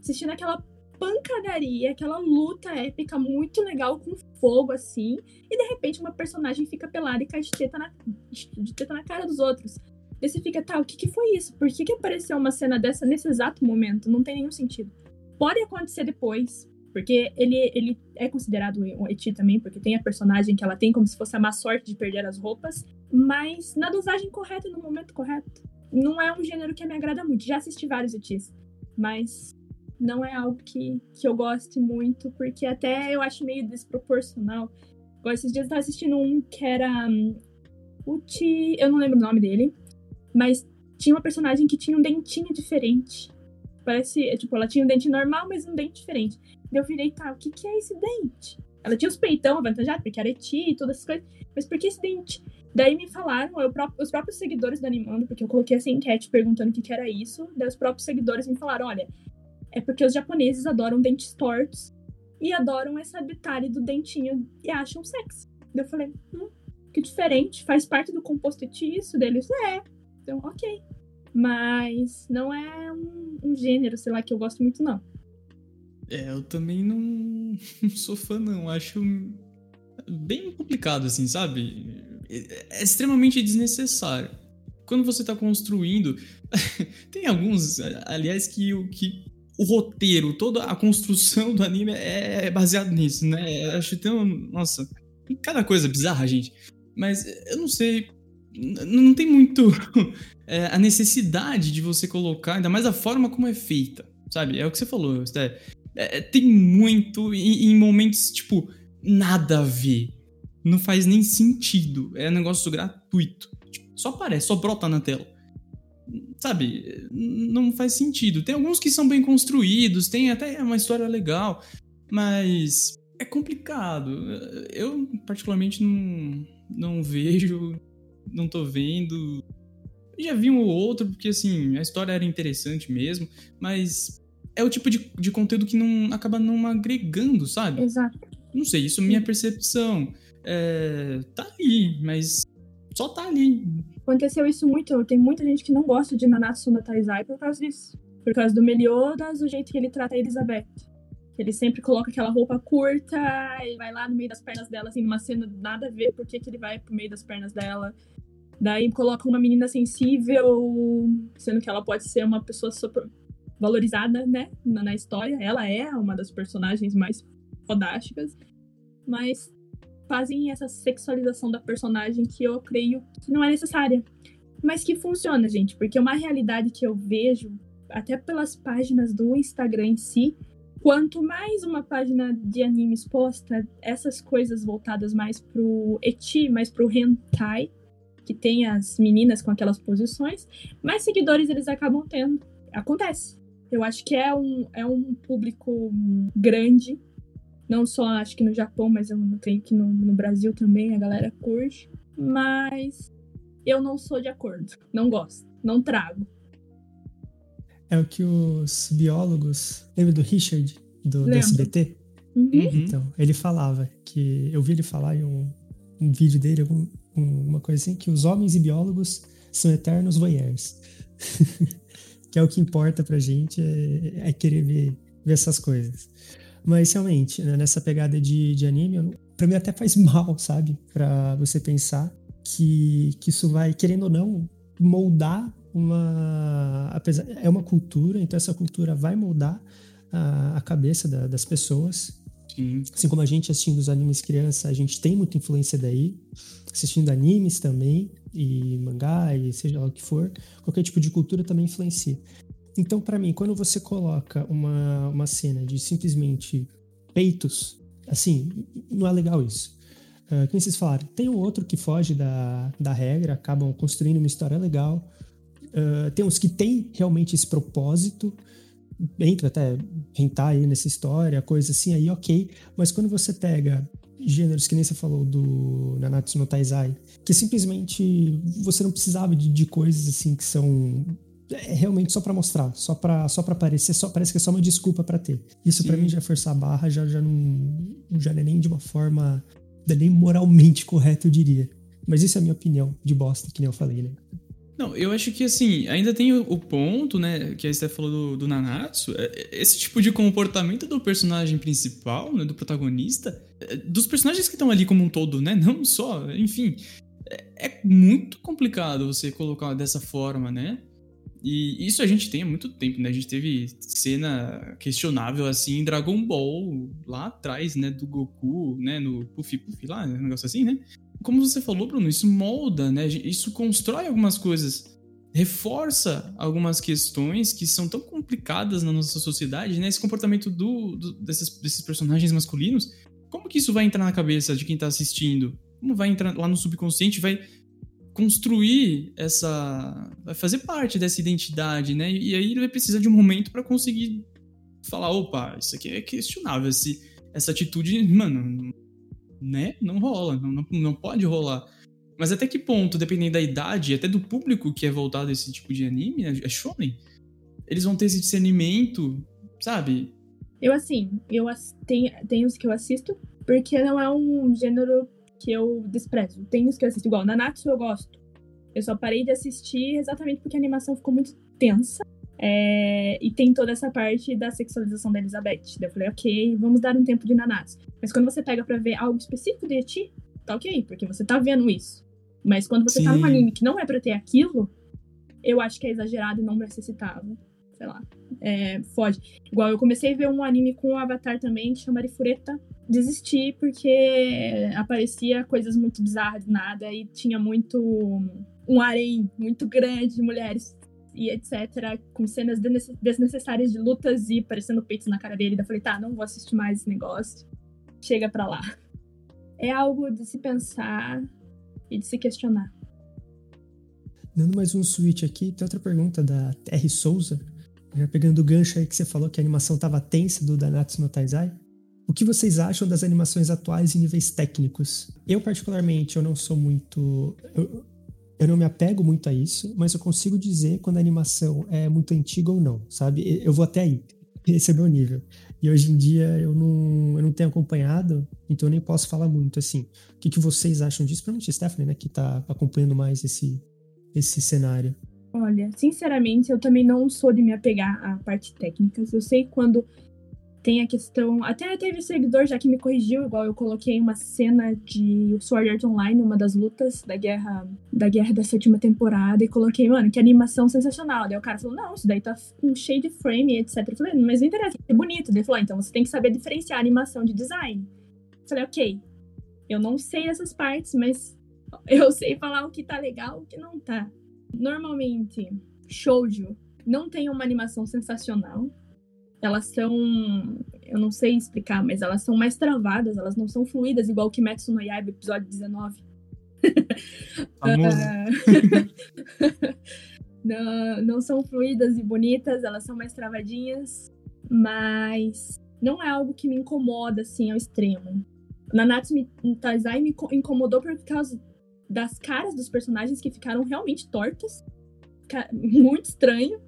assistindo aquela pancadaria, aquela luta épica muito legal com fogo assim, e de repente uma personagem fica pelada e cai de teta na, de teta na cara dos outros. Daí você fica, tá, o que, que foi isso? Por que, que apareceu uma cena dessa nesse exato momento? Não tem nenhum sentido. Pode acontecer depois, porque ele, ele é considerado um eti também, porque tem a personagem que ela tem como se fosse a má sorte de perder as roupas, mas na dosagem correta, no momento correto. Não é um gênero que me agrada muito. Já assisti vários etis, mas não é algo que, que eu goste muito, porque até eu acho meio desproporcional. Agora, esses dias eu tava assistindo um que era um, Uchi, eu não lembro o nome dele, mas tinha uma personagem que tinha um dentinho diferente. Parece, tipo, ela tinha um dente normal, mas um dente diferente. Eu virei, tá, o que, que é esse dente? Ela tinha os peitão avantajados, porque era eti e todas essas coisas. Mas por que esse dente? Daí me falaram, eu, os próprios seguidores do Animando, porque eu coloquei essa enquete perguntando o que, que era isso. Daí os próprios seguidores me falaram: olha, é porque os japoneses adoram dentes tortos e adoram essa detalhe do dentinho e acham sexy. Daí eu falei: hum, que diferente, faz parte do composto isso deles? É. Então, ok. Mas não é um, um gênero, sei lá, que eu gosto muito, não. É, eu também não, não sou fã, não. Acho bem complicado, assim, sabe? É, extremamente desnecessário. quando você tá construindo. tem alguns, aliás, que, que o roteiro, toda a construção do anime é, é baseado nisso, né? Acho tão. Nossa, cada coisa bizarra, gente. Mas eu não sei. Não tem muito é, a necessidade de você colocar, ainda mais a forma como é feita, sabe? É o que você falou, é, é, tem muito em, em momentos, tipo, nada a ver. Não faz nem sentido. É um negócio gratuito. Tipo, só aparece, só brota na tela sabe, não faz sentido. Tem alguns que são bem construídos, tem até uma história legal, mas é complicado. Eu, particularmente, não, não vejo, não tô vendo. Já vi um ou outro, porque, assim, a história era interessante mesmo, mas é o tipo de, de conteúdo que não acaba não agregando, sabe? Exato. Não sei, isso é minha percepção. É, tá ali, mas só tá ali. Aconteceu isso muito. Tem muita gente que não gosta de Nanatsu no Taizai por causa disso. Por causa do Meliodas, o jeito que ele trata a Elizabeth. Ele sempre coloca aquela roupa curta e vai lá no meio das pernas dela, assim, numa cena nada a ver por que ele vai pro meio das pernas dela. Daí coloca uma menina sensível, sendo que ela pode ser uma pessoa super valorizada, né, na, na história. Ela é uma das personagens mais fodásticas. Mas fazem essa sexualização da personagem que eu creio que não é necessária. Mas que funciona, gente, porque uma realidade que eu vejo, até pelas páginas do Instagram em si, quanto mais uma página de animes posta essas coisas voltadas mais pro eti, mais pro hentai, que tem as meninas com aquelas posições, mais seguidores eles acabam tendo. Acontece. Eu acho que é um, é um público grande não só acho que no Japão, mas eu creio que no, no Brasil também a galera curte. Mas eu não sou de acordo. Não gosto. Não trago. É o que os biólogos. Lembra do Richard, do, do SBT? Uhum. uhum. Então, ele falava que. Eu vi ele falar em um, um vídeo dele, algum, uma coisa assim, que os homens e biólogos são eternos voyeurs. que é o que importa pra gente, é, é querer ver, ver essas coisas. Mas realmente, né, nessa pegada de, de anime, pra mim até faz mal, sabe? Pra você pensar que, que isso vai, querendo ou não, moldar uma. Apesar, é uma cultura, então essa cultura vai moldar a, a cabeça da, das pessoas. Sim. Assim como a gente assistindo os animes criança, a gente tem muita influência daí. Assistindo animes também, e mangá, e seja lá o que for, qualquer tipo de cultura também influencia. Então, para mim, quando você coloca uma, uma cena de simplesmente peitos, assim, não é legal isso. Uh, como vocês falaram, tem um outro que foge da, da regra, acabam construindo uma história legal. Uh, tem uns que tem realmente esse propósito, entra até rentar aí nessa história, coisa assim, aí ok. Mas quando você pega gêneros que nem você falou do Nanatsu no Taizai, que simplesmente você não precisava de, de coisas assim que são é realmente só para mostrar, só para só para aparecer, só parece que é só uma desculpa para ter. Isso para mim já é forçar a barra, já já não já não é nem de uma forma é nem moralmente correta, eu diria. Mas isso é a minha opinião de bosta, que nem eu falei, né? Não, eu acho que assim, ainda tem o, ponto, né, que a Steph falou do, do Nanatsu, é, esse tipo de comportamento do personagem principal, né, do protagonista, dos personagens que estão ali como um todo, né, não só, enfim, é, é muito complicado você colocar dessa forma, né? E isso a gente tem há muito tempo, né? A gente teve cena questionável assim em Dragon Ball lá atrás, né? Do Goku, né? No Puff Puff lá, um negócio assim, né? Como você falou, Bruno, isso molda, né? Isso constrói algumas coisas, reforça algumas questões que são tão complicadas na nossa sociedade, né? Esse comportamento do, do desses, desses personagens masculinos, como que isso vai entrar na cabeça de quem tá assistindo? Como vai entrar lá no subconsciente? Vai construir essa. vai fazer parte dessa identidade, né? E aí ele vai precisar de um momento para conseguir falar: opa, isso aqui é questionável, esse, essa atitude, mano, né? Não rola, não, não, não pode rolar. Mas até que ponto, dependendo da idade, até do público que é voltado a esse tipo de anime, né? é shonen, eles vão ter esse discernimento, sabe? Eu, assim, eu tenho, tenho os que eu assisto, porque não é um gênero que eu desprezo. Tem os que eu assisto igual. Nanatsu eu gosto. Eu só parei de assistir exatamente porque a animação ficou muito tensa. É, e tem toda essa parte da sexualização da Elizabeth. Daí eu falei, ok, vamos dar um tempo de Nanatsu. Mas quando você pega pra ver algo específico de Eti, tá ok, porque você tá vendo isso. Mas quando você tá num Sim. anime que não é pra ter aquilo, eu acho que é exagerado e não necessitava. Sei lá. É, foge. Igual eu comecei a ver um anime com o Avatar também, que chama Arifureta. Desisti porque aparecia coisas muito bizarras, nada, e tinha muito. um harém muito grande de mulheres e etc. Com cenas desnece- desnecessárias de lutas e parecendo peitos na cara dele. Daí eu falei, tá, não vou assistir mais esse negócio. Chega pra lá. É algo de se pensar e de se questionar. Dando mais um switch aqui, tem outra pergunta da R. Souza. Já pegando o gancho aí que você falou que a animação tava tensa do Danatsu no Taizai. O que vocês acham das animações atuais em níveis técnicos? Eu, particularmente, eu não sou muito... Eu, eu não me apego muito a isso, mas eu consigo dizer quando a animação é muito antiga ou não, sabe? Eu vou até aí. Esse é o meu nível. E hoje em dia eu não, eu não tenho acompanhado, então eu nem posso falar muito, assim. O que, que vocês acham disso? Principalmente Stephanie, né, que tá acompanhando mais esse, esse cenário. Olha, sinceramente, eu também não sou de me apegar à parte técnica. Eu sei quando tem a questão. Até teve seguidor já que me corrigiu, igual eu coloquei uma cena de Sword Art Online, uma das lutas da guerra da guerra da sétima temporada, e coloquei, mano, que animação sensacional. Daí o cara falou, não, isso daí tá com cheio de frame, etc. Eu falei, mas não interessa, é bonito. Daí ele falou, ah, então você tem que saber diferenciar animação de design. Eu falei, ok. Eu não sei essas partes, mas eu sei falar o que tá legal e o que não tá. Normalmente, shoujo não tem uma animação sensacional. Elas são, eu não sei explicar, mas elas são mais travadas, elas não são fluídas igual o Kimetsu no Yaiba episódio 19. Famoso. Ah, não, não são fluídas e bonitas, elas são mais travadinhas, mas não é algo que me incomoda assim ao extremo. Nanatsu Taizai me co- incomodou por causa das caras dos personagens que ficaram realmente tortas. Muito estranho.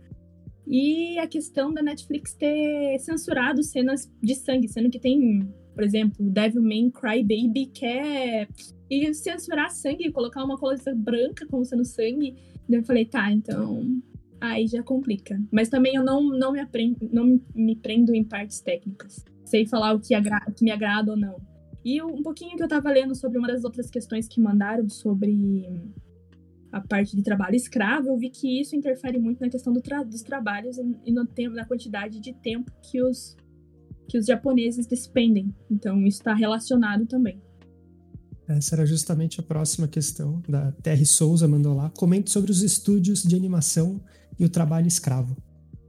E a questão da Netflix ter censurado cenas de sangue, sendo que tem, por exemplo, Devilman Crybaby, é. E censurar sangue, colocar uma coisa branca como sendo sangue. Daí eu falei, tá, então. Aí já complica. Mas também eu não, não, me, aprendo, não me prendo em partes técnicas. Sei falar o que, agra- o que me agrada ou não. E um pouquinho que eu tava lendo sobre uma das outras questões que mandaram sobre a parte de trabalho escravo, eu vi que isso interfere muito na questão do tra- dos trabalhos e- no tempo, na quantidade de tempo que os, que os japoneses despendem. Então, isso está relacionado também. Essa era justamente a próxima questão da Terry Souza mandou lá. Comente sobre os estúdios de animação e o trabalho escravo.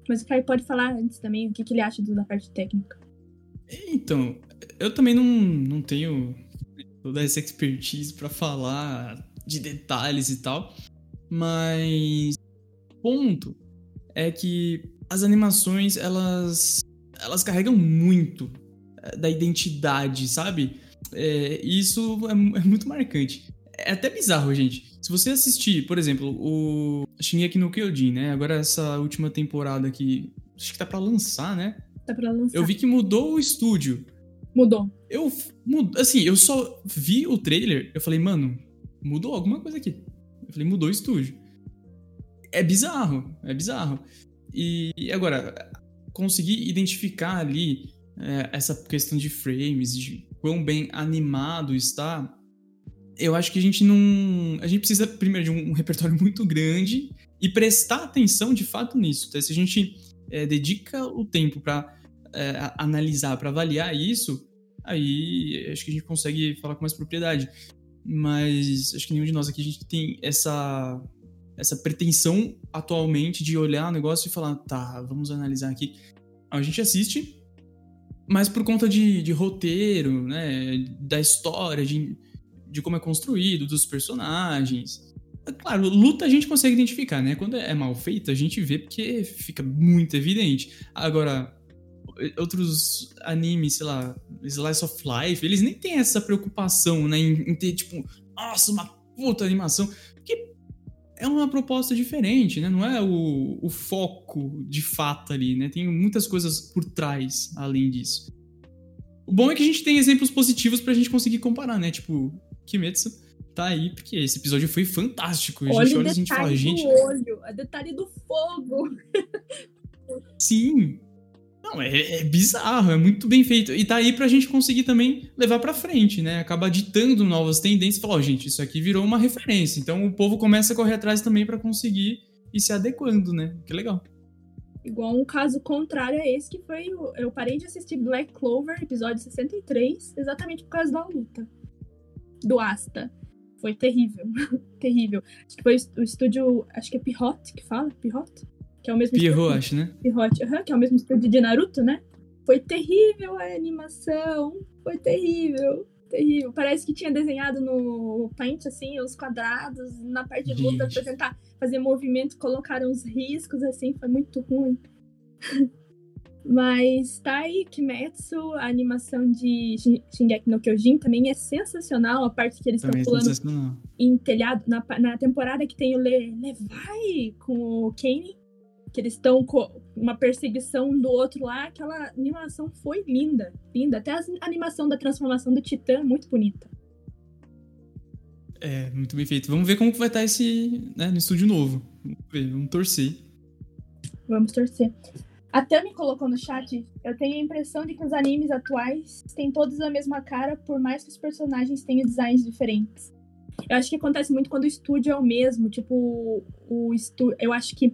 Mas o Kai pode falar antes também o que, que ele acha do- da parte técnica. Então, eu também não, não tenho toda essa expertise pra falar de detalhes e tal, mas o ponto é que as animações elas elas carregam muito eh, da identidade, sabe? É, e isso é, é muito marcante. É até bizarro, gente. Se você assistir, por exemplo, o Shingeki no Kyojin, né? Agora essa última temporada aqui, acho que tá pra lançar, né? Tá pra lançar. Eu vi que mudou o estúdio. Mudou. Eu, assim, eu só vi o trailer, eu falei, mano, mudou alguma coisa aqui. Eu falei, mudou o estúdio. É bizarro, é bizarro. E agora, conseguir identificar ali é, essa questão de frames, de quão bem animado está, eu acho que a gente não. A gente precisa, primeiro, de um, repertório muito grande e prestar atenção de fato nisso. Tá? Se a gente é, dedica o tempo para analisar, para avaliar isso, aí acho que a gente consegue falar com mais propriedade. Mas acho que nenhum de nós aqui a gente tem essa essa pretensão atualmente de olhar o negócio e falar, tá, vamos analisar aqui. A gente assiste, mas por conta de, de roteiro, né, da história, de, de como é construído, dos personagens. É Claro, luta a gente consegue identificar, né? Quando é mal feita, a gente vê porque fica muito evidente. Agora, outros animes, sei lá, Slice of Life, eles nem têm essa preocupação, né, em, em ter, tipo, nossa, uma puta animação. Porque é uma proposta diferente, né? Não é o, o foco de fato ali, né? Tem muitas coisas por trás além disso. O bom é que a gente tem exemplos positivos pra gente conseguir comparar, né? Tipo, Kimetsu tá aí, porque esse episódio foi fantástico. A gente Olha olha e a gente fala, gente, olho, a detalhe do fogo. Sim. Não, é, é, bizarro, é muito bem feito. E tá aí pra gente conseguir também levar pra frente, né? Acabar ditando novas tendências e falar, oh, gente, isso aqui virou uma referência. Então o povo começa a correr atrás também para conseguir ir se adequando, né? Que legal. Igual um caso contrário a esse, que foi. Eu parei de assistir Black Clover, episódio 63, exatamente por causa da luta. Do Asta. Foi terrível. terrível. Acho que foi o estúdio. Acho que é Pirot que fala? Pirot? Que é o mesmo Pierrot, acho, né? Pirot, uhum, que é o mesmo estúdio de Naruto, né? Foi terrível a animação. Foi terrível. Terrível. Parece que tinha desenhado no Paint, assim, os quadrados, na parte de luta, pra tentar fazer movimento, colocaram uns riscos, assim, foi muito ruim. Mas tá aí, Kimetsu, a animação de Shingeki no Kyojin também é sensacional, a parte que eles estão é pulando em telhado, na, na temporada que tem o Le, Levi com o Kane, que eles estão com uma perseguição do outro lá, aquela animação foi linda, linda. Até a animação da transformação do Titã, muito bonita. É, muito bem feito. Vamos ver como que vai estar esse, né, no estúdio novo. Vamos ver, vamos torcer. Vamos torcer. A Tami colocou no chat, eu tenho a impressão de que os animes atuais têm todos a mesma cara, por mais que os personagens tenham designs diferentes. Eu acho que acontece muito quando o estúdio é o mesmo, tipo, o estúdio. Eu acho que.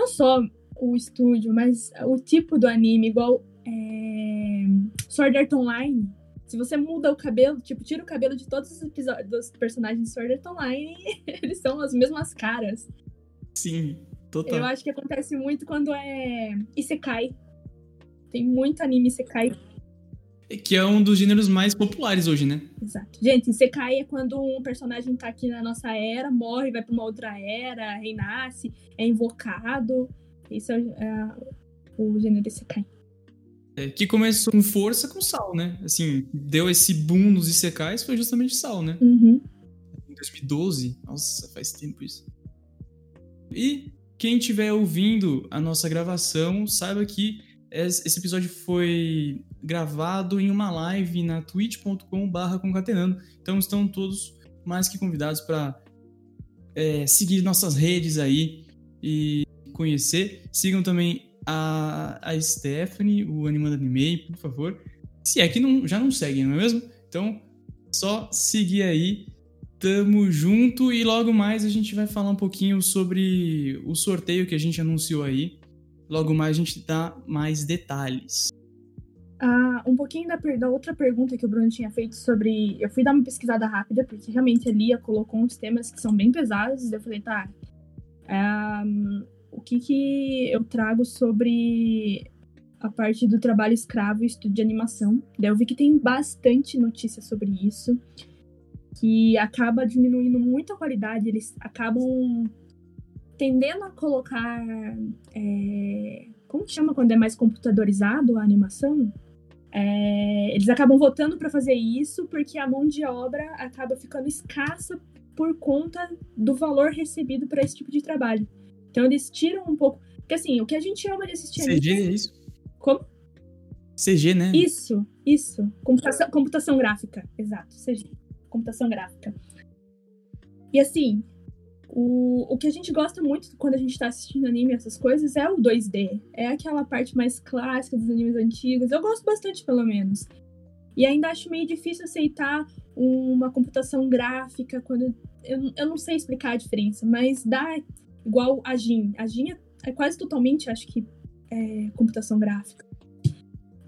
Não só o estúdio, mas o tipo do anime, igual é, Sword Art Online. Se você muda o cabelo, tipo, tira o cabelo de todos os episódios dos personagens de Sword Art Online, eles são as mesmas caras. Sim. Total. Eu acho que acontece muito quando é Isekai. Tem muito anime Isekai. Que é um dos gêneros mais populares hoje, né? Exato. Gente, Isekai é quando um personagem tá aqui na nossa era, morre, vai pra uma outra era, renasce, é invocado. Isso é, é o gênero Isekai. É, que começou com força com Sal, né? Assim, deu esse boom nos Isekais foi justamente Sal, né? Uhum. Em 2012. Nossa, faz tempo isso. E quem estiver ouvindo a nossa gravação, saiba que esse episódio foi gravado em uma live na twitch.com.br concatenando. Então estão todos mais que convidados para é, seguir nossas redes aí e conhecer. Sigam também a, a Stephanie, o Animando Anime, por favor. Se é que não, já não seguem, não é mesmo? Então, só seguir aí Tamo junto e logo mais a gente vai falar um pouquinho sobre o sorteio que a gente anunciou aí. Logo mais a gente dá mais detalhes. Ah, um pouquinho da, da, outra pergunta que o Bruno tinha feito sobre. Eu fui dar uma pesquisada rápida, porque realmente a Lia colocou uns temas que são bem pesados. Eu falei, tá. Um, o que, que eu trago sobre a parte do trabalho escravo e estudo de animação? Daí eu vi que tem bastante notícia sobre isso que acaba diminuindo muito a qualidade, eles acabam tendendo a colocar. É, como chama quando é mais computadorizado a animação? É, eles acabam votando para fazer isso porque a mão de obra acaba ficando escassa por conta do valor recebido para esse tipo de trabalho. Então eles tiram um pouco. Porque assim, o que a gente ama de assistir CG é isso? Como? CG, né? Isso, isso. Computação, computação gráfica, exato, CG computação gráfica. E assim, o, o que a gente gosta muito quando a gente tá assistindo anime, essas coisas, é o 2D. É aquela parte mais clássica dos animes antigos. Eu gosto bastante, pelo menos. E ainda acho meio difícil aceitar uma computação gráfica quando. Eu, eu não sei explicar a diferença, mas dá igual a Jin. A Jin é, é quase totalmente, acho que, é, computação gráfica.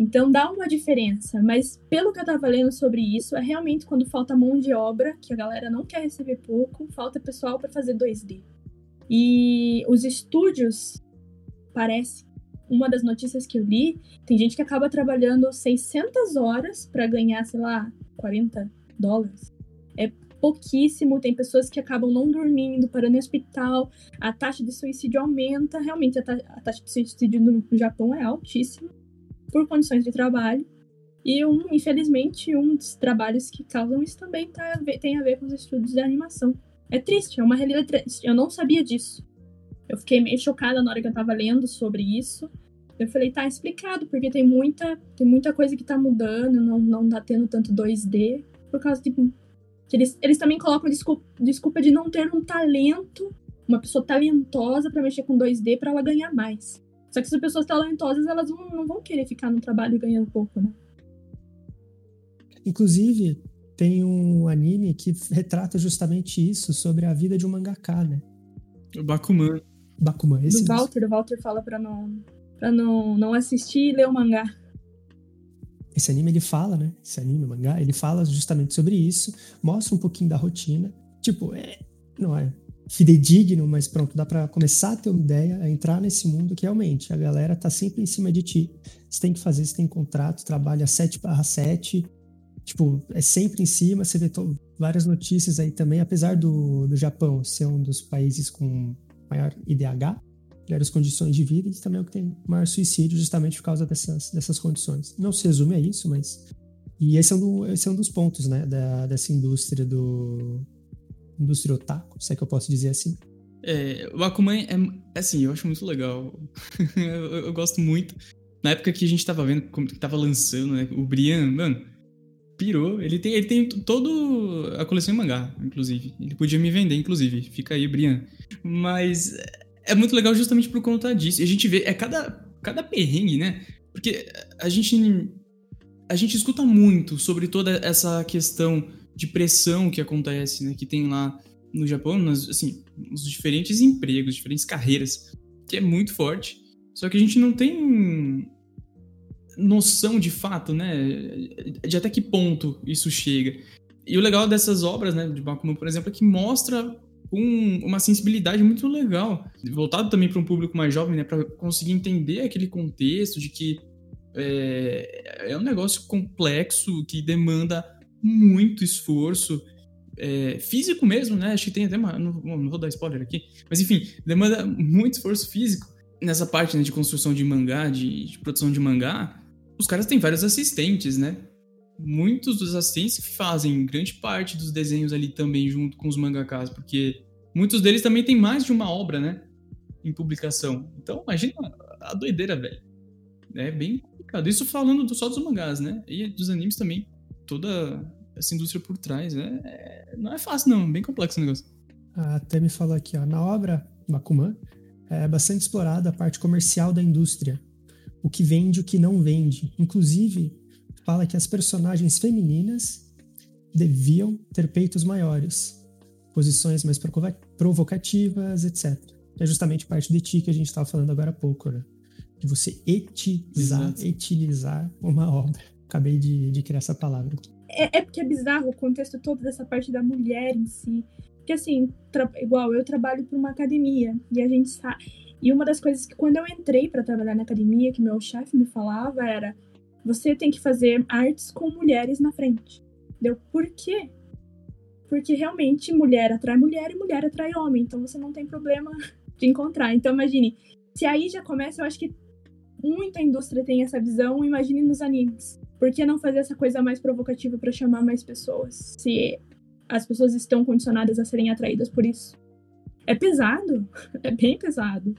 Então dá uma diferença, mas pelo que eu tava lendo sobre isso, é realmente quando falta mão de obra, que a galera não quer receber pouco, falta pessoal para fazer 2D. E os estúdios, parece, uma das notícias que eu li, tem gente que acaba trabalhando 600 horas para ganhar, sei lá, 40 dólares. É pouquíssimo, tem pessoas que acabam não dormindo, parando em hospital, a taxa de suicídio aumenta, realmente a, ta a taxa de suicídio no Japão é altíssima por condições de trabalho. E, um, infelizmente, um dos trabalhos que causam isso também tá, tem a ver com os estudos de animação. É triste, é uma realidade triste. Eu não sabia disso. Eu fiquei meio chocada na hora que eu tava lendo sobre isso. Eu falei, tá explicado, porque tem muita, tem muita coisa que tá mudando, não, não tá tendo tanto 2D, por causa de. Eles, eles também colocam desculpa, desculpa de não ter um talento, uma pessoa talentosa para mexer com 2D para ela ganhar mais. Só que essas pessoas talentosas, elas não, não vão querer ficar no trabalho ganhando pouco, né? Inclusive, tem um anime que retrata justamente isso, sobre a vida de um mangaká, né? O Bakuman. Bakuman, esse do mesmo. Walter, o Walter fala pra não, pra não, não assistir e ler o mangá. Esse anime ele fala, né? Esse anime, mangá, ele fala justamente sobre isso, mostra um pouquinho da rotina. Tipo, é, não é fidedigno, mas pronto, dá pra começar a ter uma ideia, a entrar nesse mundo que realmente a galera tá sempre em cima de ti. Você tem que fazer, você tem contrato, trabalha 7 barra 7, tipo, é sempre em cima, você vê várias notícias aí também, apesar do, do Japão ser um dos países com maior IDH, melhores condições de vida, e também é o que tem maior suicídio justamente por causa dessas, dessas condições. Não se resume a isso, mas... E esse é um, do- esse é um dos pontos, né, da, dessa indústria do... Indústria otaku, se é que eu posso dizer assim. É, o Bakuman é, é assim, eu acho muito legal. eu- eu gosto muito. Na época que a gente tava vendo como que tava lançando, né? O Brian, mano, pirou. Ele tem, ele tem todo a coleção em mangá, inclusive. Ele podia me vender, inclusive. Fica aí, Brian. Mas é muito legal justamente por conta disso. E a gente vê, é cada, cada perrengue, né? Porque a gente a gente escuta muito sobre toda essa questão de pressão que acontece, né? Que tem lá no Japão, assim, nos diferentes empregos, diferentes carreiras, que é muito forte. Só que a gente não tem noção de fato, né? De até que ponto isso chega. E o legal dessas obras, né, de Bakuman, por exemplo, é que mostra um- uma sensibilidade muito legal, voltado também para um público mais jovem, né, para conseguir entender aquele contexto de que é, é um negócio complexo que demanda muito esforço é, físico mesmo, né? Acho que tem até uma. Não, não vou dar spoiler aqui, mas enfim, demanda muito esforço físico nessa parte né, de construção de mangá, de, de produção de mangá. Os caras têm vários assistentes, né? Muitos dos assistentes que fazem grande parte dos desenhos ali também junto com os mangakas, porque muitos deles também têm mais de uma obra, né? Em publicação. Então, imagina a doideira, velho. É bem complicado. Isso falando do- só dos mangás, né? E dos animes também. Toda essa indústria por trás, né? É- não é fácil, não. Bem complexo o negócio. A Tami falou aqui, ó, na obra Bakuman é bastante explorada a parte comercial da indústria, o que vende o que não vende. Inclusive, fala que as personagens femininas deviam ter peitos maiores, posições mais provoca- provocativas, etc. É justamente parte do eti que a gente estava falando agora há pouco, né? De você etilizar, Exato. etilizar uma obra. Acabei de, de criar essa palavra. É, é porque é bizarro o contexto todo dessa parte da mulher em si. Porque assim, igual eu trabalho para uma academia e a gente sabe. E uma das coisas que quando eu entrei para trabalhar na academia, que meu chefe me falava era: você tem que fazer artes com mulheres na frente. Deu por quê? Porque realmente mulher atrai mulher e mulher atrai homem. Então você não tem problema de encontrar. Então imagine, se aí já começa, eu acho que muita indústria tem essa visão, imagine nos animes. Por que não fazer essa coisa mais provocativa para chamar mais pessoas? Se as pessoas estão condicionadas a serem atraídas por isso. É pesado. É bem pesado.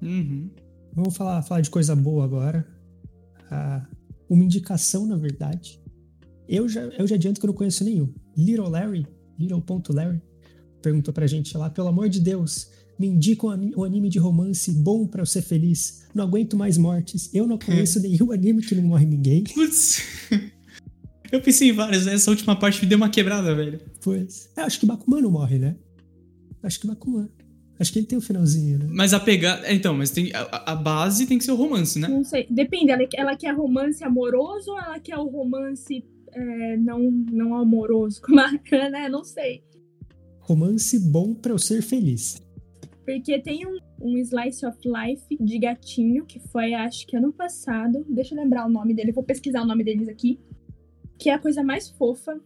Uhum. Vamos falar, falar de coisa boa agora. Ah, uma indicação, na verdade. Eu já, eu já adianto que eu não conheço nenhum. Little Larry, Little.Larry, perguntou pra gente lá, pelo amor de Deus, me indica um, ani- um anime de romance bom pra eu ser feliz. Não aguento mais mortes. Eu não conheço nenhum anime que não morre ninguém. Putz. Eu pensei em várias, né? Essa última parte me deu uma quebrada, velho. Pois. É, acho que Bakuman não morre, né? Acho que Bakuman. Acho que ele tem o finalzinho, né? Mas a pegada. é, Então, mas tem. A, a base tem que ser o romance, né? Não sei. Depende. Ela, ela quer romance amoroso ou ela quer o romance é, não, não amoroso? Como é, né? Não sei. Romance bom pra eu ser feliz. Porque tem um, um Slice of Life de gatinho, que foi, acho que ano passado. Deixa eu lembrar o nome dele, vou pesquisar o nome deles aqui. Que é a coisa mais fofa.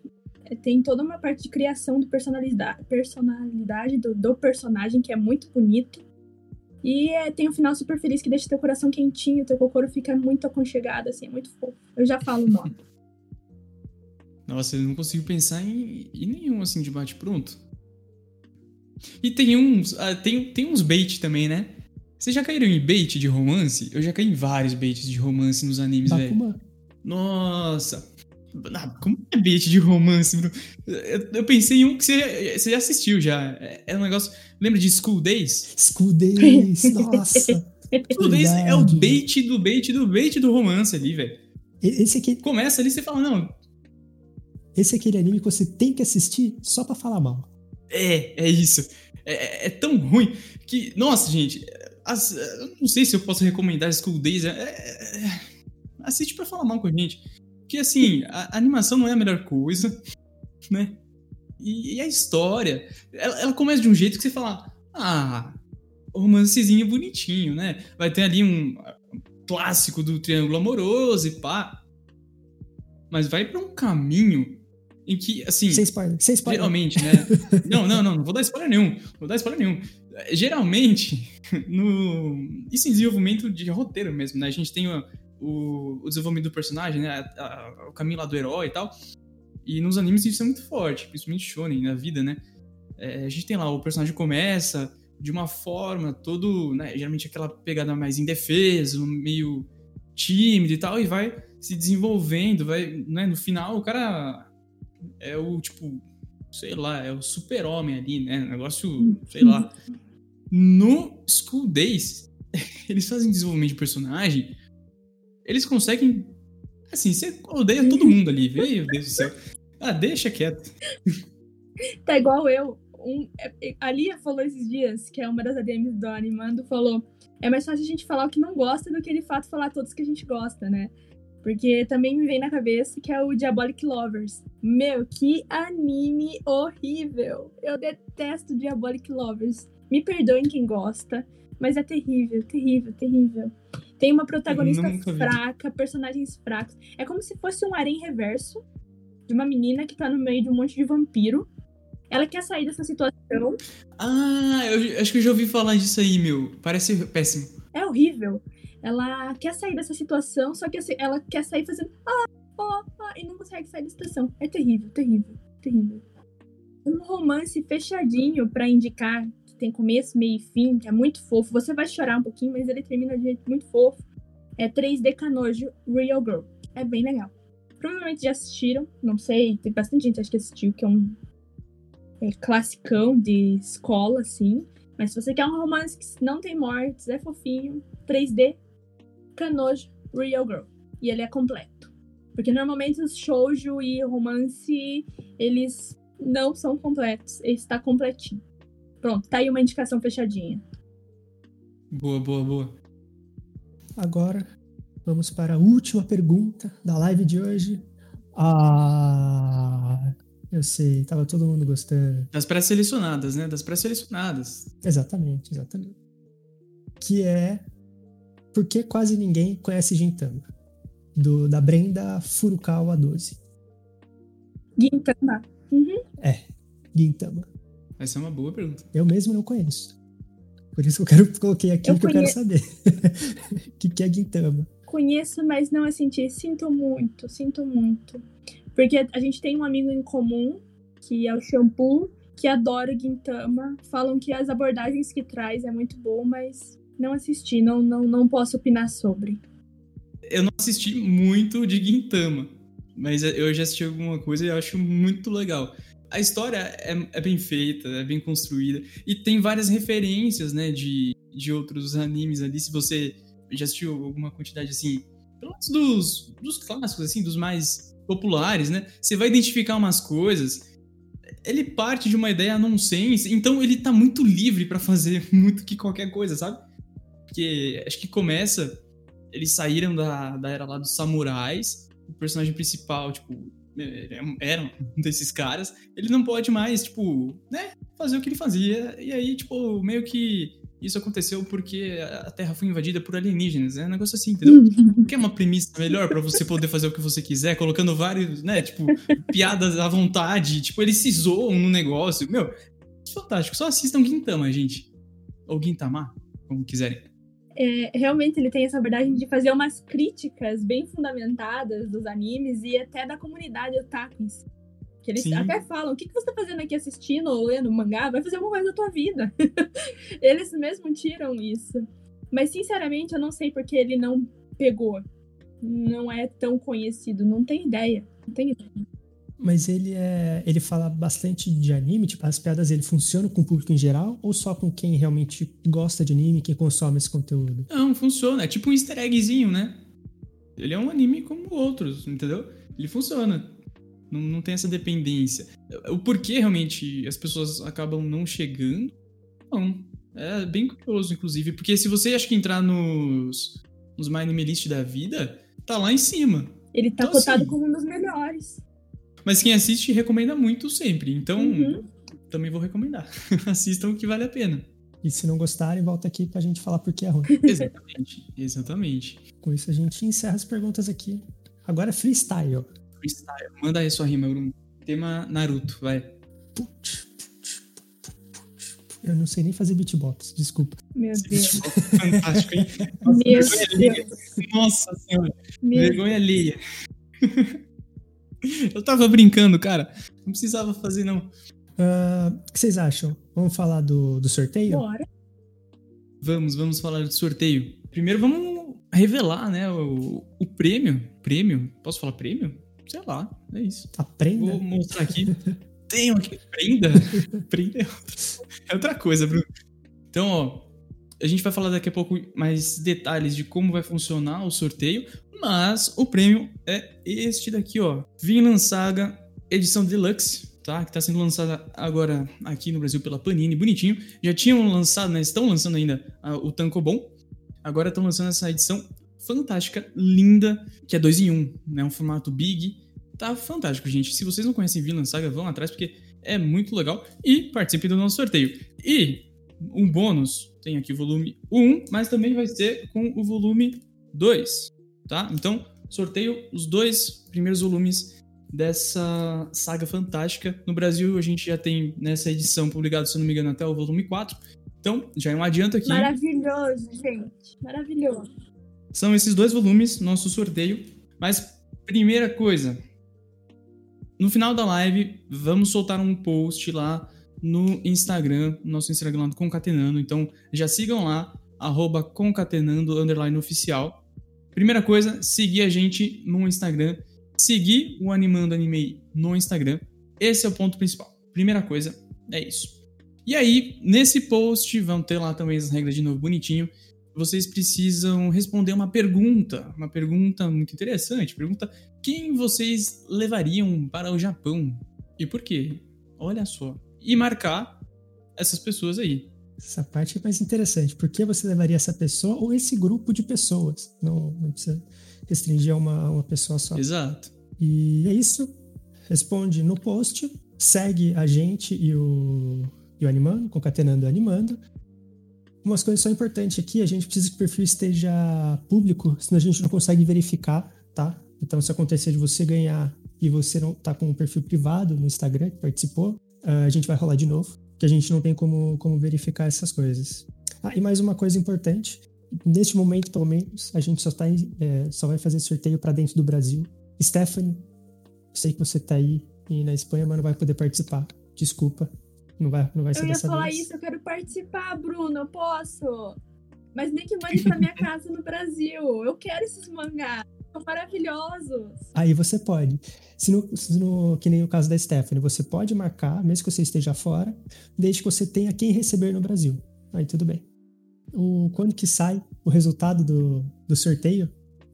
É, Tem toda uma parte de criação do personalidade, personalidade do, do personagem, que é muito bonito. E é, tem um final super feliz que deixa teu coração quentinho, teu cocoro fica muito aconchegado, assim, é muito fofo. Eu já falo o nome. Nossa, eu não consigo pensar em, em nenhum assim de bate-pronto. E tem uns. ah, tem, tem uns bait também, né? Vocês já caíram em bait de romance? Eu já caí em vários baits de romance nos animes, velho. Nossa! Ah, Como é bait de romance, Bruno? Eu, eu pensei em um que você, você já assistiu já. É, é um negócio. Lembra de School Days? School Days, nossa. School Days é o bait do bait do bait do romance ali, velho. Esse aqui. Começa ali, você fala, não. Esse é aquele anime que você tem que assistir só pra falar mal. É, é isso. É, é, é tão ruim que. Nossa, gente. As, eu não sei se eu posso recomendar School Days. É, é, é assiste pra falar mal com a gente. Porque, assim, a, a animação não é a melhor coisa, né? E, e a história, ela, ela, começa de um jeito que você fala, ah, romancezinho bonitinho, né? Vai ter ali um, clássico do triângulo amoroso e pá. Mas vai para um caminho em que, assim. Sem spoiler, sem spoiler. Geralmente, né? não, não, não, não vou dar spoiler nenhum. Não vou dar spoiler nenhum. Geralmente, no. Isso em desenvolvimento de roteiro mesmo, né? A gente tem o, o, o desenvolvimento do personagem, né? A, a, o caminho lá do herói e tal. E nos animes isso é muito forte, principalmente shonen, na vida, né? É, a gente tem lá, o personagem começa de uma forma todo, né, geralmente aquela pegada mais indefeso, meio tímido e tal, e vai se desenvolvendo, vai, né, no final o cara é o, tipo, sei lá, é o super-homem ali, né, negócio, sei lá. No School Days, eles fazem desenvolvimento de personagem, eles conseguem, assim, você odeia todo mundo ali, meu Deus do céu. Ah, deixa quieto. tá igual eu, um, é, a Lia falou esses dias, que é uma das ADMs do Animando, falou: é mais fácil a gente falar o que não gosta do que de fato falar todos que a gente gosta, né? Porque também me vem na cabeça que é o Diabolic Lovers. Meu, que anime horrível! Eu detesto Diabolic Lovers. Me perdoem quem gosta, mas é terrível, terrível, terrível. Tem uma protagonista fraca, personagens fracos. É como se fosse um harém reverso de uma menina que tá no meio de um monte de vampiro ela quer sair dessa situação. Ah, eu acho que eu já ouvi falar disso aí, meu. Parece péssimo. É horrível. Ela quer sair dessa situação, só que assim, ela quer sair fazendo ah, ah, ah, e não consegue sair da situação. É terrível, terrível, terrível. Um romance fechadinho para indicar que tem começo, meio e fim, que é muito fofo. Você vai chorar um pouquinho, mas ele termina de jeito muito fofo. É 3D Canojo Real Girl. É bem legal. Provavelmente já assistiram, não sei, tem bastante gente acho que assistiu, que é um é, classicão de escola, assim. Mas se você quer um romance que não tem mortes, é fofinho, 3D, Canojo Real Girl. E ele é completo. Porque normalmente os shoujo e romance, eles não são completos. Ele está completinho. Pronto, tá aí uma indicação fechadinha. Boa, boa, boa. Agora, vamos para a última pergunta da live de hoje. Ah, eu sei, tava todo mundo gostando. Das pré-selecionadas, né? Das pré-selecionadas. Exatamente, exatamente. Que é Por que quase ninguém conhece Gintama? Do, da Brenda Furukawa 12. Gintama. Uhum. É, Gintama. Essa é uma boa pergunta. Eu mesmo não conheço. Por isso que eu quero coloquei aqui eu que conhe... eu quero saber. O que, que é Gintama? Conheço, mas não assisti. Sinto muito, sinto muito. Porque a gente tem um amigo em comum, que é o Shampoo, que adora o Gintama. Falam que as abordagens que traz é muito bom, mas não assisti, não, não, não posso opinar sobre. Eu não assisti muito de Gintama, mas eu já assisti alguma coisa e acho muito legal. A história é, é, bem feita, é bem construída, e tem várias referências, né, de, de outros animes ali, se você já assistiu alguma quantidade, assim, pelo menos dos, dos clássicos, assim, dos mais populares, né? Você vai identificar umas coisas. Ele parte de uma ideia nonsense, então ele tá muito livre para fazer muito que qualquer coisa, sabe? Porque acho que começa. Eles saíram da, da era lá dos samurais. O personagem principal, tipo, é, era um desses caras. Ele não pode mais, tipo, né? Fazer o que ele fazia. E aí, tipo, meio que isso aconteceu porque a Terra foi invadida por alienígenas. É um negócio assim, entendeu? Quer uma premissa melhor para você poder fazer o que você quiser, colocando vários, né, tipo, piadas à vontade. Tipo, eles se zoam no negócio. Meu, fantástico. Só assistam Gintama, gente. Ou Gintama, como quiserem. É, realmente ele tem essa abordagem de fazer umas críticas bem fundamentadas dos animes e até da comunidade otaku que eles Sim. até falam: o que, que você tá fazendo aqui assistindo ou lendo mangá? Vai fazer alguma coisa da tua vida. eles mesmo tiram isso. Mas, sinceramente, eu não sei porque ele não pegou. Não é tão conhecido. Não tem ideia. Não tem ideia. Mas ele é. Ele fala bastante de anime, tipo, as piadas dele funcionam com o público em geral ou só com quem realmente gosta de anime, quem consome esse conteúdo? Não, funciona. É tipo um easter eggzinho, né? Ele é um anime como outros, entendeu? Ele funciona. Não, não tem essa dependência. O porquê realmente as pessoas acabam não chegando, não. É bem curioso, inclusive. Porque se você acha que entrar nos, nos My Anime List da vida, tá lá em cima. Ele tá Então, cotado assim, como um dos melhores. Mas quem assiste recomenda muito sempre. Então, Uhum. também vou recomendar. Assistam o que vale a pena. E se não gostarem, volta aqui pra gente falar por que é ruim. Exatamente. Exatamente. Com isso a gente encerra as perguntas aqui. Agora é freestyle. Freestyle. Manda aí sua rima, Bruno. Tema Naruto, vai. Putz. Eu não sei nem fazer beatbox, desculpa. Meu Deus. Fantástico, hein? Meu vergonha Deus. Nossa senhora. Meu Vergonha alheia. Eu tava brincando, cara. Não precisava fazer, não. Ah, o que vocês acham? Vamos falar do, do sorteio? Bora. Vamos, vamos falar do sorteio. Primeiro vamos revelar, né, o, o prêmio. Prêmio? Posso falar prêmio? Sei lá, é isso. Aprenda. Vou mostrar aqui. Tenho aqui. Prenda? Prenda é outra, é outra coisa, Bruno. Então, ó, a gente vai falar daqui a pouco mais detalhes de como vai funcionar o sorteio, mas o prêmio é este daqui, ó. Vinland Saga edição deluxe, tá? Que tá sendo lançada agora aqui no Brasil pela Panini, bonitinho. Já tinham lançado, né? Estão lançando ainda ah, o Tankobon. Agora estão lançando essa edição fantástica, linda, que é 2 em 1, um, né? Um formato big. Tá fantástico, gente. Se vocês não conhecem Vinland Saga, vão atrás porque é muito legal e participem do nosso sorteio. E um bônus, tem aqui o volume 1, mas também vai ser com o volume 2, tá? Então, sorteio os dois primeiros volumes dessa saga fantástica. No Brasil, a gente já tem nessa edição publicado, se não me engano, até o volume 4. Então, já é um adianto aqui. Maravilhoso, gente. Maravilhoso. São esses dois volumes, nosso sorteio. Mas, primeira coisa, no final da live, vamos soltar um post lá no Instagram, nosso Instagram lá do Concatenando. Então, já sigam lá, arroba concatenando, underline oficial. Primeira coisa, seguir a gente no Instagram. Seguir o Animando Anime no Instagram. Esse é o ponto principal. Primeira coisa, é isso. E aí, nesse post, vão ter lá também as regras de novo bonitinho. Vocês precisam responder uma pergunta, uma pergunta muito interessante. Pergunta: quem vocês levariam para o Japão e por quê? Olha só. E marcar essas pessoas aí. Essa parte é mais interessante. Por que você levaria essa pessoa ou esse grupo de pessoas? Não, não precisa restringir a uma, uma pessoa só. Exato. E é isso. Responde no post. Segue a gente e o, e o Animando, concatenando animando. Umas coisas só importantes aqui, a gente precisa que o perfil esteja público, senão a gente não consegue verificar, tá? Então, se acontecer de você ganhar e você não tá com um perfil privado no Instagram que participou, a gente vai rolar de novo, que a gente não tem como, como verificar essas coisas. Ah, e mais uma coisa importante, neste momento, pelo menos, a gente só, tá, em- é, só vai fazer sorteio para dentro do Brasil. Stephanie, sei que você tá aí e na Espanha, mas não vai poder participar. Desculpa. Não vai, não vai ser Eu ia dessa falar vez. isso, eu quero participar, Bruno, eu posso. Mas nem que mande pra minha casa no Brasil. Eu quero esses mangás. Maravilhosos. Aí você pode. Se no, se no- que nem o caso da Stephanie, você pode marcar, mesmo que você esteja fora, desde que você tenha quem receber no Brasil. Aí tudo bem. O, quando que sai o resultado do, do sorteio?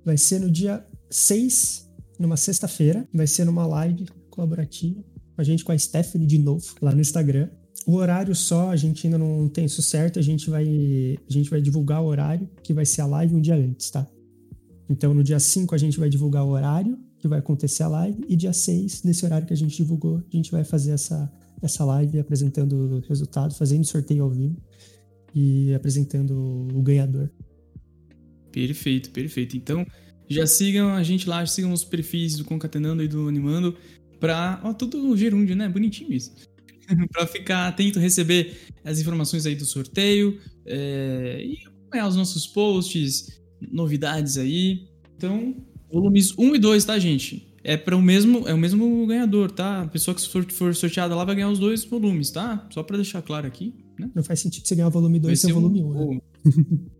Vai ser no dia 6, numa sexta-feira. Vai ser numa live colaborativa com a gente, com a Stephanie de novo, lá no Instagram. O horário só, a gente ainda não tem isso certo, a gente vai, a gente vai divulgar o horário, que vai ser a live um dia antes, tá? Então, no dia 5, a gente vai divulgar o horário que vai acontecer a live, e dia 6, nesse horário que a gente divulgou, a gente vai fazer essa, essa live apresentando o resultado, fazendo sorteio ao vivo e apresentando o ganhador. Perfeito, perfeito. Então, já sigam a gente lá, sigam os perfis do Concatenando e do Animando pra. Ó, tudo gerúndio, né? Bonitinho isso. pra ficar atento, receber as informações aí do sorteio é, e acompanhar os nossos posts, novidades aí. Então, volumes 1 e 2, tá, gente? É para o mesmo, é o mesmo ganhador, tá? A pessoa que for sorteada lá vai ganhar os dois volumes, tá? Só pra deixar claro aqui, né? Não faz sentido você ganhar o volume 2 Vai sem ser o volume 1. um- né?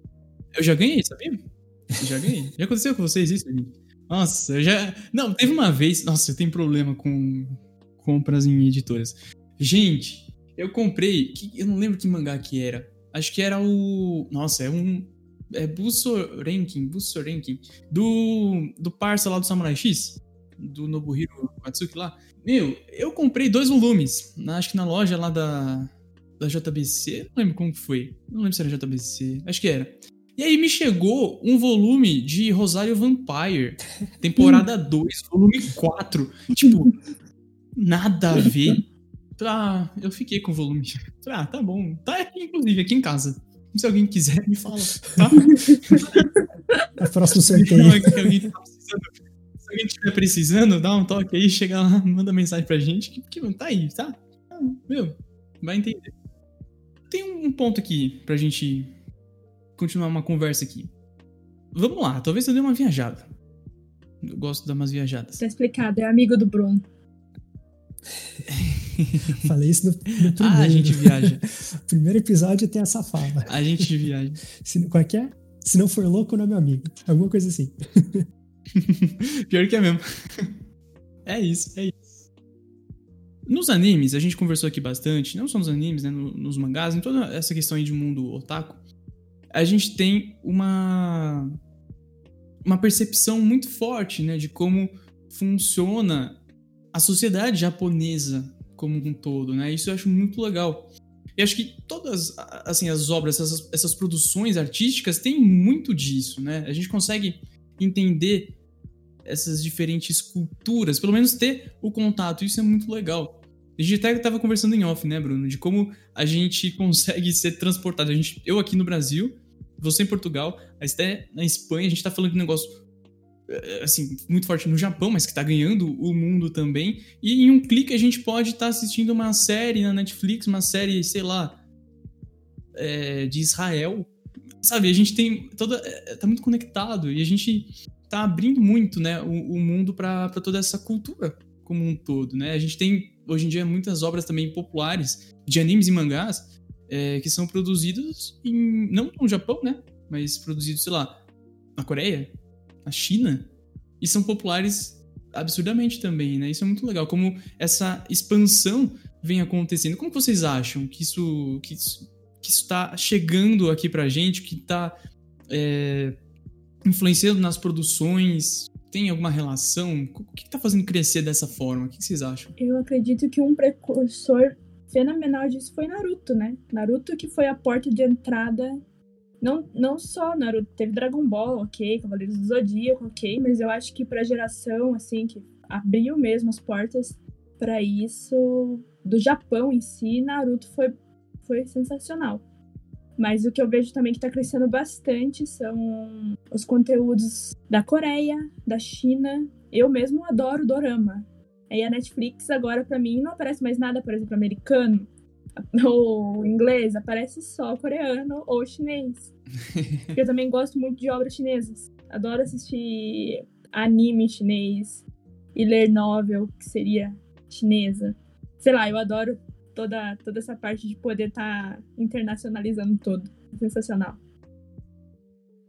Eu já ganhei, sabia? Eu já ganhei. Já aconteceu com vocês isso, gente? Nossa, eu já. Não, teve uma vez. Nossa, eu tenho problema com compras em editoras. Gente, eu comprei. Eu não lembro que mangá que era. Acho que era o. Nossa, é um. É Bussorenkin, Bussorenkin. Do. Do parça lá do Samurai X. Do Nobuhiro Matsuki lá. Meu, eu comprei dois volumes. Na, acho que na loja lá da. Da JBC. Não lembro como foi. Não lembro se era JBC. Acho que era. E aí me chegou um volume de Rosário Vampire, temporada 2, volume 4. Tipo, nada a ver. Ah, eu fiquei com o volume. Ah, tá bom. Tá aqui, inclusive, aqui em casa. Se alguém quiser, me fala, tá? É sorteio. Não, é que alguém tá precisando. Se alguém estiver precisando, dá um toque aí, chega lá, manda mensagem pra gente, que, que tá aí, tá? Meu, vai entender. Tem um ponto aqui pra gente continuar uma conversa aqui. Vamos lá, talvez eu dê uma viajada. Eu gosto de dar umas viajadas. Tá explicado, é amigo do Bruno. Falei isso no, no primeiro. Ah, a gente viaja. primeiro episódio tem essa fala. A gente viaja. Se, qual é que é? Se não for louco, não é meu amigo. Alguma coisa assim. Pior que é mesmo. É isso, é isso. Nos animes, a gente conversou aqui bastante, não só nos animes, né, nos mangás, em toda essa questão aí de mundo otaku, a gente tem uma uma percepção muito forte, né, de como funciona a sociedade japonesa como um todo, né? Isso eu acho muito legal. E acho que todas assim as obras, essas, essas produções artísticas têm muito disso, né? A gente consegue entender essas diferentes culturas, pelo menos ter o contato, isso é muito legal. A gente até estava conversando em off, né, Bruno, de como a gente consegue ser transportado. A gente, eu aqui no Brasil, você em Portugal, até na Espanha, a gente tá falando de um negócio assim, muito forte no Japão, mas que tá ganhando o mundo também. E em um clique a gente pode estar tá assistindo uma série na Netflix, uma série, sei lá, é, de Israel. Sabe, a gente tem toda. É, tá muito conectado e a gente tá abrindo muito, né, o, o mundo para toda essa cultura como um todo, né? A gente tem hoje em dia muitas obras também populares de animes e mangás é, que são produzidos em, não no Japão, né? Mas produzidos, sei lá, na Coreia, na China, e são populares absurdamente também, né? Isso é muito legal, como essa expansão vem acontecendo. Como vocês acham que isso que isso, está chegando aqui pra gente, que está é, influenciando nas produções? Tem alguma relação? O que está fazendo crescer dessa forma? O que vocês acham? Eu acredito que um precursor fenomenal disso foi Naruto, né? Naruto que foi a porta de entrada. Não, não só Naruto, teve Dragon Ball, ok, Cavaleiros do Zodíaco, ok, mas eu acho que pra geração, assim, que abriu mesmo as portas para isso, do Japão em si, Naruto foi, foi sensacional. Mas o que eu vejo também que tá crescendo bastante são os conteúdos da Coreia, da China. Eu mesmo adoro Dorama. Aí a Netflix agora para mim não aparece mais nada, por exemplo, americano ou inglês, aparece só coreano ou chinês. eu também gosto muito de obras chinesas. Adoro assistir anime chinês e ler novel, que seria chinesa. Sei lá, eu adoro toda, toda essa parte de poder estar tá internacionalizando tudo. Sensacional.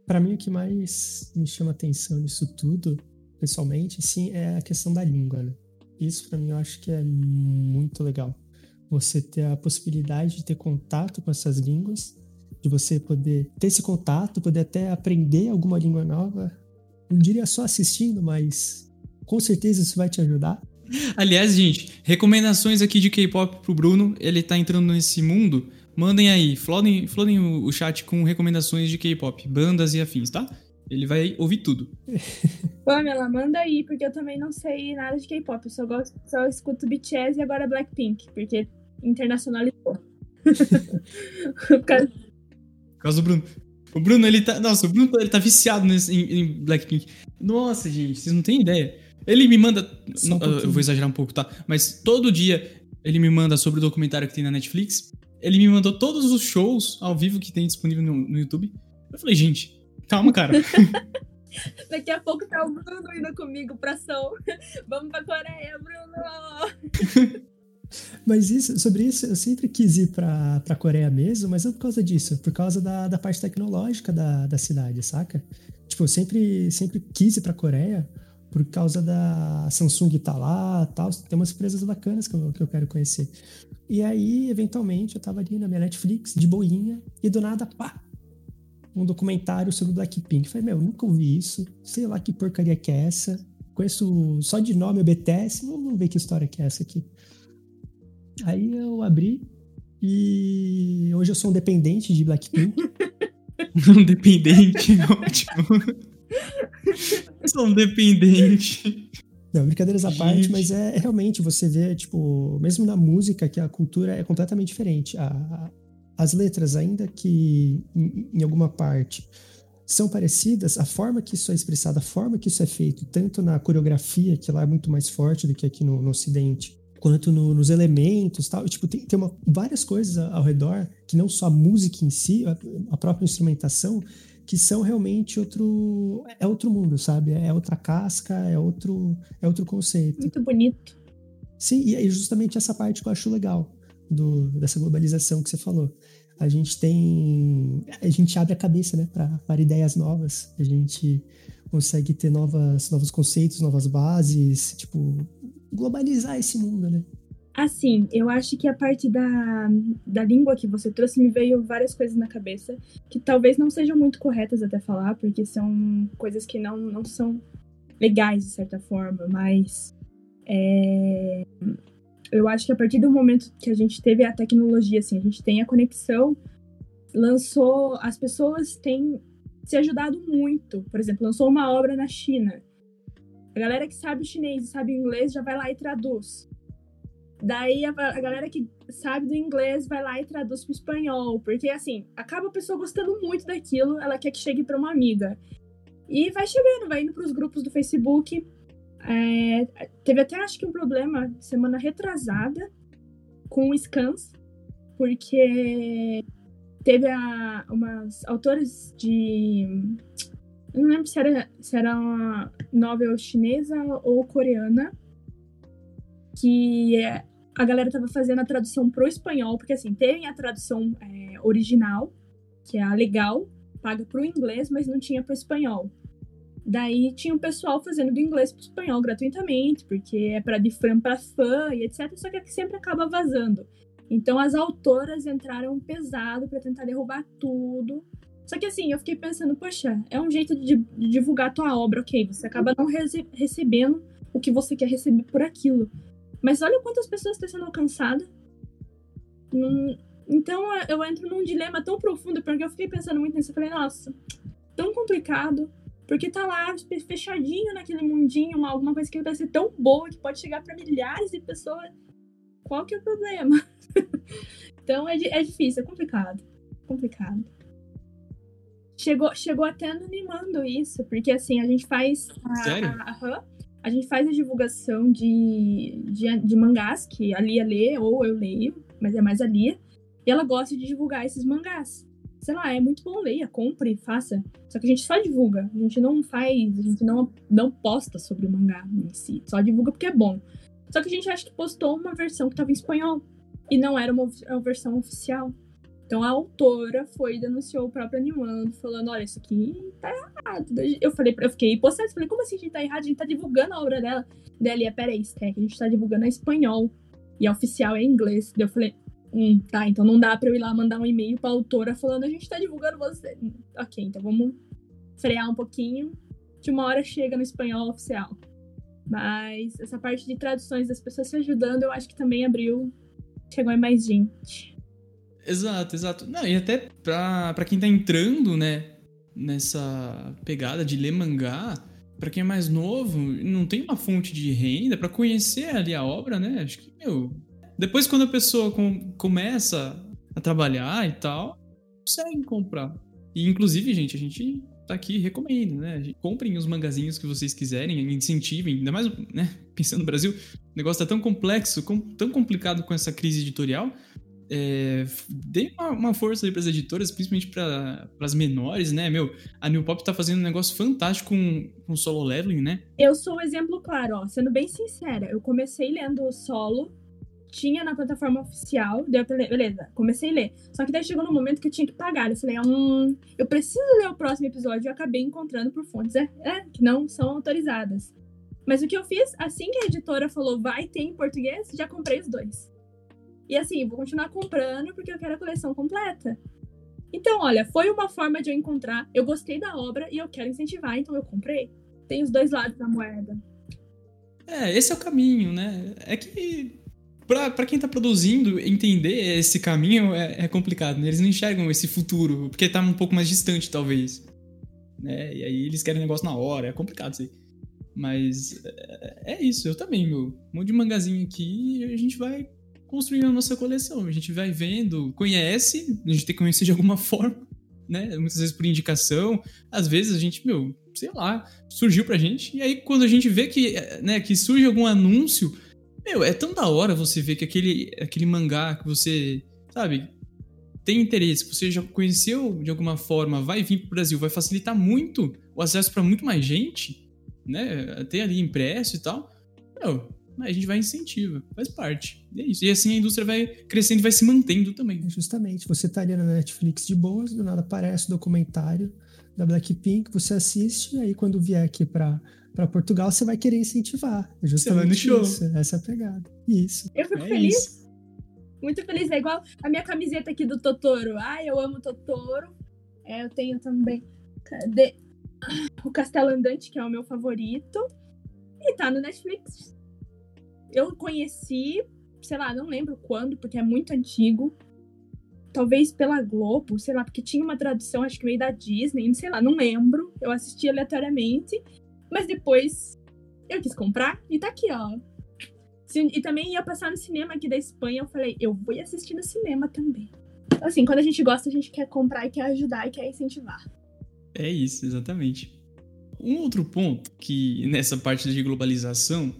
Para mim, o que mais me chama atenção nisso tudo, pessoalmente, sim, é a questão da língua, né? Isso para mim eu acho que é muito legal. Você ter a possibilidade de ter contato com essas línguas, de você poder ter esse contato, poder até aprender alguma língua nova. Não diria só assistindo, mas com certeza isso vai te ajudar. Aliás, gente, recomendações aqui de K-pop pro Bruno. Ele tá entrando nesse mundo. Mandem aí, flodem, flodem o chat com recomendações de K-pop, bandas e afins, tá? Ele vai ouvir tudo. Pamela, manda aí, porque eu também não sei nada de K-pop. Eu só, gosto, só escuto BTS e agora Blackpink, porque internacionalizou. Por causa... Por causa do Bruno. O Bruno, ele tá. Nossa, o Bruno ele tá viciado nesse, em, em Blackpink. Nossa, gente, vocês não têm ideia. Ele me manda. Um eu vou exagerar um pouco, tá? Mas todo dia ele me manda sobre o documentário que tem na Netflix. Ele me mandou todos os shows ao vivo que tem disponível no, no YouTube. Eu falei, gente, Calma, cara. Daqui a pouco tá o Bruno indo comigo pra São. Vamos pra Coreia, Bruno! Mas isso, sobre isso, eu sempre quis ir pra, pra Coreia mesmo, mas não por causa disso, por causa da, da parte tecnológica da, da cidade, saca? Tipo, eu sempre, sempre quis ir pra Coreia por causa da Samsung tá lá tal. Tem umas empresas bacanas que eu, que eu quero conhecer. E aí, eventualmente, eu tava ali na minha Netflix, de boinha, e do nada, pá, um documentário sobre o Blackpink. Falei, meu, nunca ouvi isso, sei lá que porcaria que é essa. Conheço só de nome o BTS, vamos ver que história que é essa aqui. Aí eu abri e hoje eu sou um dependente de Blackpink. um dependente, ótimo. eu sou um dependente. Não, brincadeiras à parte, mas é, é, realmente você vê, tipo, mesmo na música, que a cultura é completamente diferente. A, a, as letras, ainda que em, em, alguma parte são parecidas, a forma que isso é expressado, a forma que isso é feito, tanto na coreografia, que lá é muito mais forte do que aqui no, no Ocidente, quanto no, nos elementos tal. Tipo, tem, tem uma, várias coisas ao redor, que não só a música em si, a, a própria instrumentação, que são realmente outro é outro mundo, sabe? É outra casca, é outro é outro conceito. Muito bonito. Sim, e é justamente essa parte que eu acho legal do, dessa globalização que você falou. A gente tem a gente abre a cabeça, né, para, para ideias novas. A gente consegue ter novas novos conceitos, novas bases, tipo globalizar esse mundo, né? Assim, eu acho que a parte da, da língua que você trouxe me veio várias coisas na cabeça que talvez não sejam muito corretas até falar, porque são coisas que não, não são legais de certa forma, mas é, eu acho que a partir do momento que a gente teve a tecnologia, assim, a gente tem a conexão, lançou, as pessoas têm se ajudado muito. Por exemplo, lançou uma obra na China. A galera que sabe chinês e sabe inglês já vai lá e traduz. Daí a, a, galera que sabe do inglês vai lá e traduz para espanhol, porque assim, acaba a pessoa gostando muito daquilo, ela quer que chegue para uma amiga. E vai chegando, vai indo para os grupos do Facebook. É, teve até acho que um problema semana retrasada com scans, porque teve a, umas autores de. Eu não lembro se era, se era uma novel chinesa ou coreana, que é, a galera tava fazendo a tradução pro espanhol, porque assim, tem a tradução é, original, que é a legal, paga pro inglês, mas não tinha pro espanhol. Daí tinha o pessoal fazendo do inglês pro espanhol gratuitamente, porque é para de fã para fã e etc. Só que, é que sempre acaba vazando. Então as autoras entraram pesado para tentar derrubar tudo. Só que assim, eu fiquei pensando, poxa, é um jeito de, de divulgar a tua obra, ok? Você acaba não rece recebendo o que você quer receber por aquilo. Mas olha quantas pessoas estão sendo alcançadas. Hum, então eu entro num dilema tão profundo, porque eu fiquei pensando muito nisso. Eu falei, nossa, tão complicado. Porque tá lá fechadinho naquele mundinho, uma, alguma coisa que vai ser tão boa que pode chegar para milhares de pessoas. Qual que é o problema? então é, é difícil, é complicado. Complicado. Chegou, chegou até animando isso, porque assim, a gente faz. A, Sério? A, a, a gente faz a divulgação de, de, de, mangás que a Lia lê, ou eu leio, mas é mais a Lia. E ela gosta de divulgar esses mangás. Sei lá, é muito bom, leia, compre, faça. Só que a gente só divulga. A gente não faz, a gente não, não posta sobre o mangá em si. Só divulga porque é bom. Só que a gente acha que postou uma versão que tava em espanhol. E não era uma, uma versão oficial. Então a autora foi e denunciou o próprio Animando, falando: olha, isso aqui tá errado. Eu falei, eu fiquei possessa, falei, como assim a gente tá errado? A gente tá divulgando a obra dela. Daí é, peraí, Stack, a gente tá divulgando a espanhol. E a oficial é em inglês. Daí eu falei, hum, tá, então não dá pra eu ir lá mandar um e-mail pra autora falando, a gente tá divulgando você. Ok, então vamos frear um pouquinho. De uma hora chega no espanhol oficial. Mas essa parte de traduções das pessoas se ajudando, eu acho que também abriu. Chegou em mais gente. Exato, exato. Não, e até pra, pra quem tá entrando, né, nessa pegada de ler mangá, para quem é mais novo, não tem uma fonte de renda para conhecer ali a obra, né? Acho que, meu, depois quando a pessoa com, começa a trabalhar e tal, consegue comprar. E inclusive, gente, a gente tá aqui recomendo, né? Comprem os mangazinhos que vocês quiserem, incentivem, ainda mais, né, pensando no Brasil, o negócio tá tão complexo, tão complicado com essa crise editorial, é, dê uma, uma força aí pras editoras, principalmente para as menores, né? Meu, a New Pop tá fazendo um negócio fantástico com, com solo leveling, né? Eu sou o um exemplo claro, ó. Sendo bem sincera, eu comecei lendo o solo, tinha na plataforma oficial, deu beleza, comecei a ler. Só que daí chegou no momento que eu tinha que pagar. Eu falei, hum, eu preciso ler o próximo episódio eu acabei encontrando por fontes é, é, que não são autorizadas. Mas o que eu fiz, assim que a editora falou vai ter em português, já comprei os dois. E assim, vou continuar comprando porque eu quero a coleção completa. Então, olha, foi uma forma de eu encontrar. Eu gostei da obra e eu quero incentivar, então eu comprei. Tem os dois lados da moeda. É, esse é o caminho, né? É que para quem tá produzindo, entender esse caminho é, é, complicado, né? Eles não enxergam esse futuro, porque tá um pouco mais distante, talvez. Né? E aí eles querem negócio na hora, é complicado isso aí. Mas é, é isso, eu também, meu. Um monte de mangazinho aqui e a gente vai construindo a nossa coleção. A gente vai vendo, conhece, a gente tem que conhecer de alguma forma, né? Muitas vezes por indicação, às vezes a gente, meu, sei lá, surgiu pra gente. E aí quando a gente vê que, né, que surge algum anúncio meu, é tão da hora você ver que aquele, aquele mangá que você, sabe, tem interesse, que você já conheceu de alguma forma, vai vir pro Brasil, vai facilitar muito o acesso para muito mais gente, né? Tem ali impresso e tal. Meu, a gente vai incentiva, faz parte. E é isso. E assim a indústria vai crescendo e vai se mantendo também. É justamente, você tá ali na Netflix de boas, do nada aparece o documentário da Blackpink, você assiste, e aí quando vier aqui pra para Portugal, você vai querer incentivar. É você vai no show. Isso, essa é a pegada. Isso. Eu fico é feliz. Isso. Muito feliz. É igual a minha camiseta aqui do Totoro. Ai, eu amo Totoro. É, eu tenho também. Cadê? O Castelo Andante, que é o meu favorito. E tá no Netflix. Eu conheci, sei lá, não lembro quando, porque é muito antigo. Talvez pela Globo, sei lá, porque tinha uma tradução, acho que meio da Disney, sei lá, não lembro. Eu assisti aleatoriamente. Mas depois eu quis comprar e tá aqui, ó. E também ia passar no cinema aqui da Espanha. Eu falei, eu vou assistir no cinema também. Assim, quando a gente gosta, a gente quer comprar e quer ajudar e quer incentivar. É isso, exatamente. Um outro ponto que nessa parte de globalização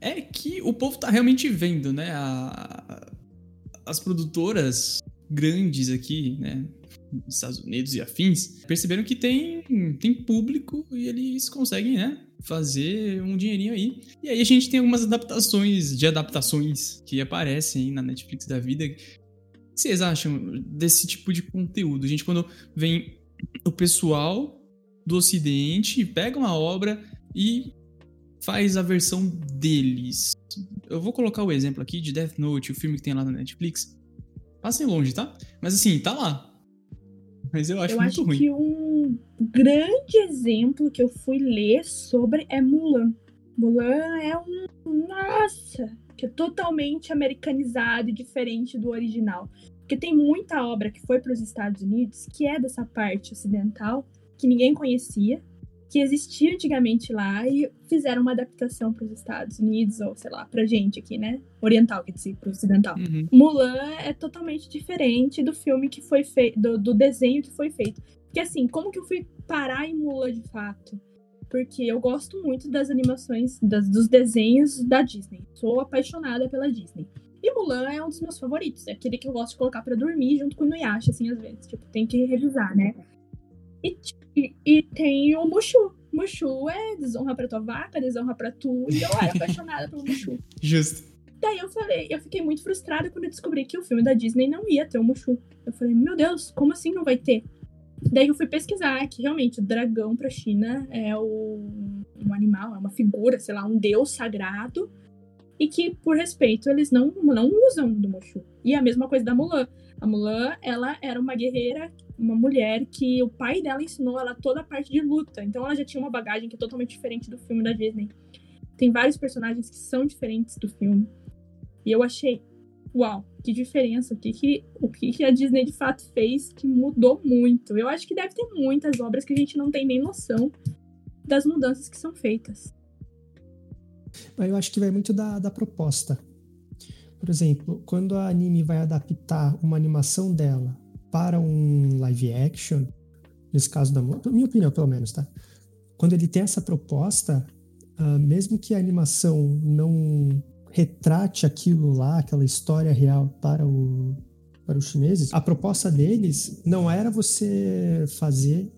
é que o povo tá realmente vendo, né? A, as produtoras grandes aqui, né? Estados Unidos e afins, perceberam que tem, tem público e eles conseguem, né? Fazer um dinheirinho aí. E aí a gente tem algumas adaptações de adaptações que aparecem na Netflix da vida. O que vocês acham desse tipo de conteúdo? Gente, quando vem o pessoal do Ocidente, pega uma obra e faz a versão deles. Eu vou colocar o exemplo aqui de Death Note, o filme que tem lá na Netflix. Passem longe, tá? Mas assim, tá lá. Mas eu acho eu muito acho ruim. que um grande exemplo que eu fui ler sobre é Mulan. Mulan é um. Nossa! Que é totalmente americanizado e diferente do original. Porque tem muita obra que foi para os Estados Unidos que é dessa parte ocidental, que ninguém conhecia que existia antigamente lá e fizeram uma adaptação para os Estados Unidos, ou sei lá, pra gente aqui, né? Oriental, quer dizer, pro ocidental. Uhum. Mulan é totalmente diferente do filme que foi feito, do, do, desenho que foi feito. Porque assim, como que eu fui parar em Mulan de fato? Porque eu gosto muito das animações, das, dos desenhos da Disney. Sou apaixonada pela Disney. E Mulan é um dos meus favoritos. É aquele que eu gosto de colocar para dormir junto com o Inuyasha, assim, às vezes. Tipo, tem que revisar, né? E, e, e, tem o Mushu. Mushu é desonra pra tua vaca, desonra pra tu. E eu era apaixonada pelo Mushu. Justo. Daí eu falei, eu fiquei muito frustrada quando eu descobri que o filme da Disney não ia ter o Mushu. Eu falei, meu Deus, como assim não vai ter? Daí eu fui pesquisar que realmente o dragão pra China é o, um animal, é uma figura, sei lá, um deus sagrado. E que, por respeito, eles não, não usam do Mushu. E a mesma coisa da Mulan. A Mulan, ela era uma guerreira uma mulher que o pai dela ensinou ela toda a parte de luta. Então ela já tinha uma bagagem que é totalmente diferente do filme da Disney. Tem vários personagens que são diferentes do filme. E eu achei, uau, que diferença. O que, que, o que, que a Disney de fato fez que mudou muito. Eu acho que deve ter muitas obras que a gente não tem nem noção das mudanças que são feitas. Eu acho que vai muito da, da proposta. Por exemplo, quando a anime vai adaptar uma animação dela para um live action, nesse caso da minha opinião pelo menos, tá? Quando ele tem essa proposta, uh, mesmo que a animação não retrate aquilo lá, aquela história real para o para os chineses, a proposta deles não era você fazer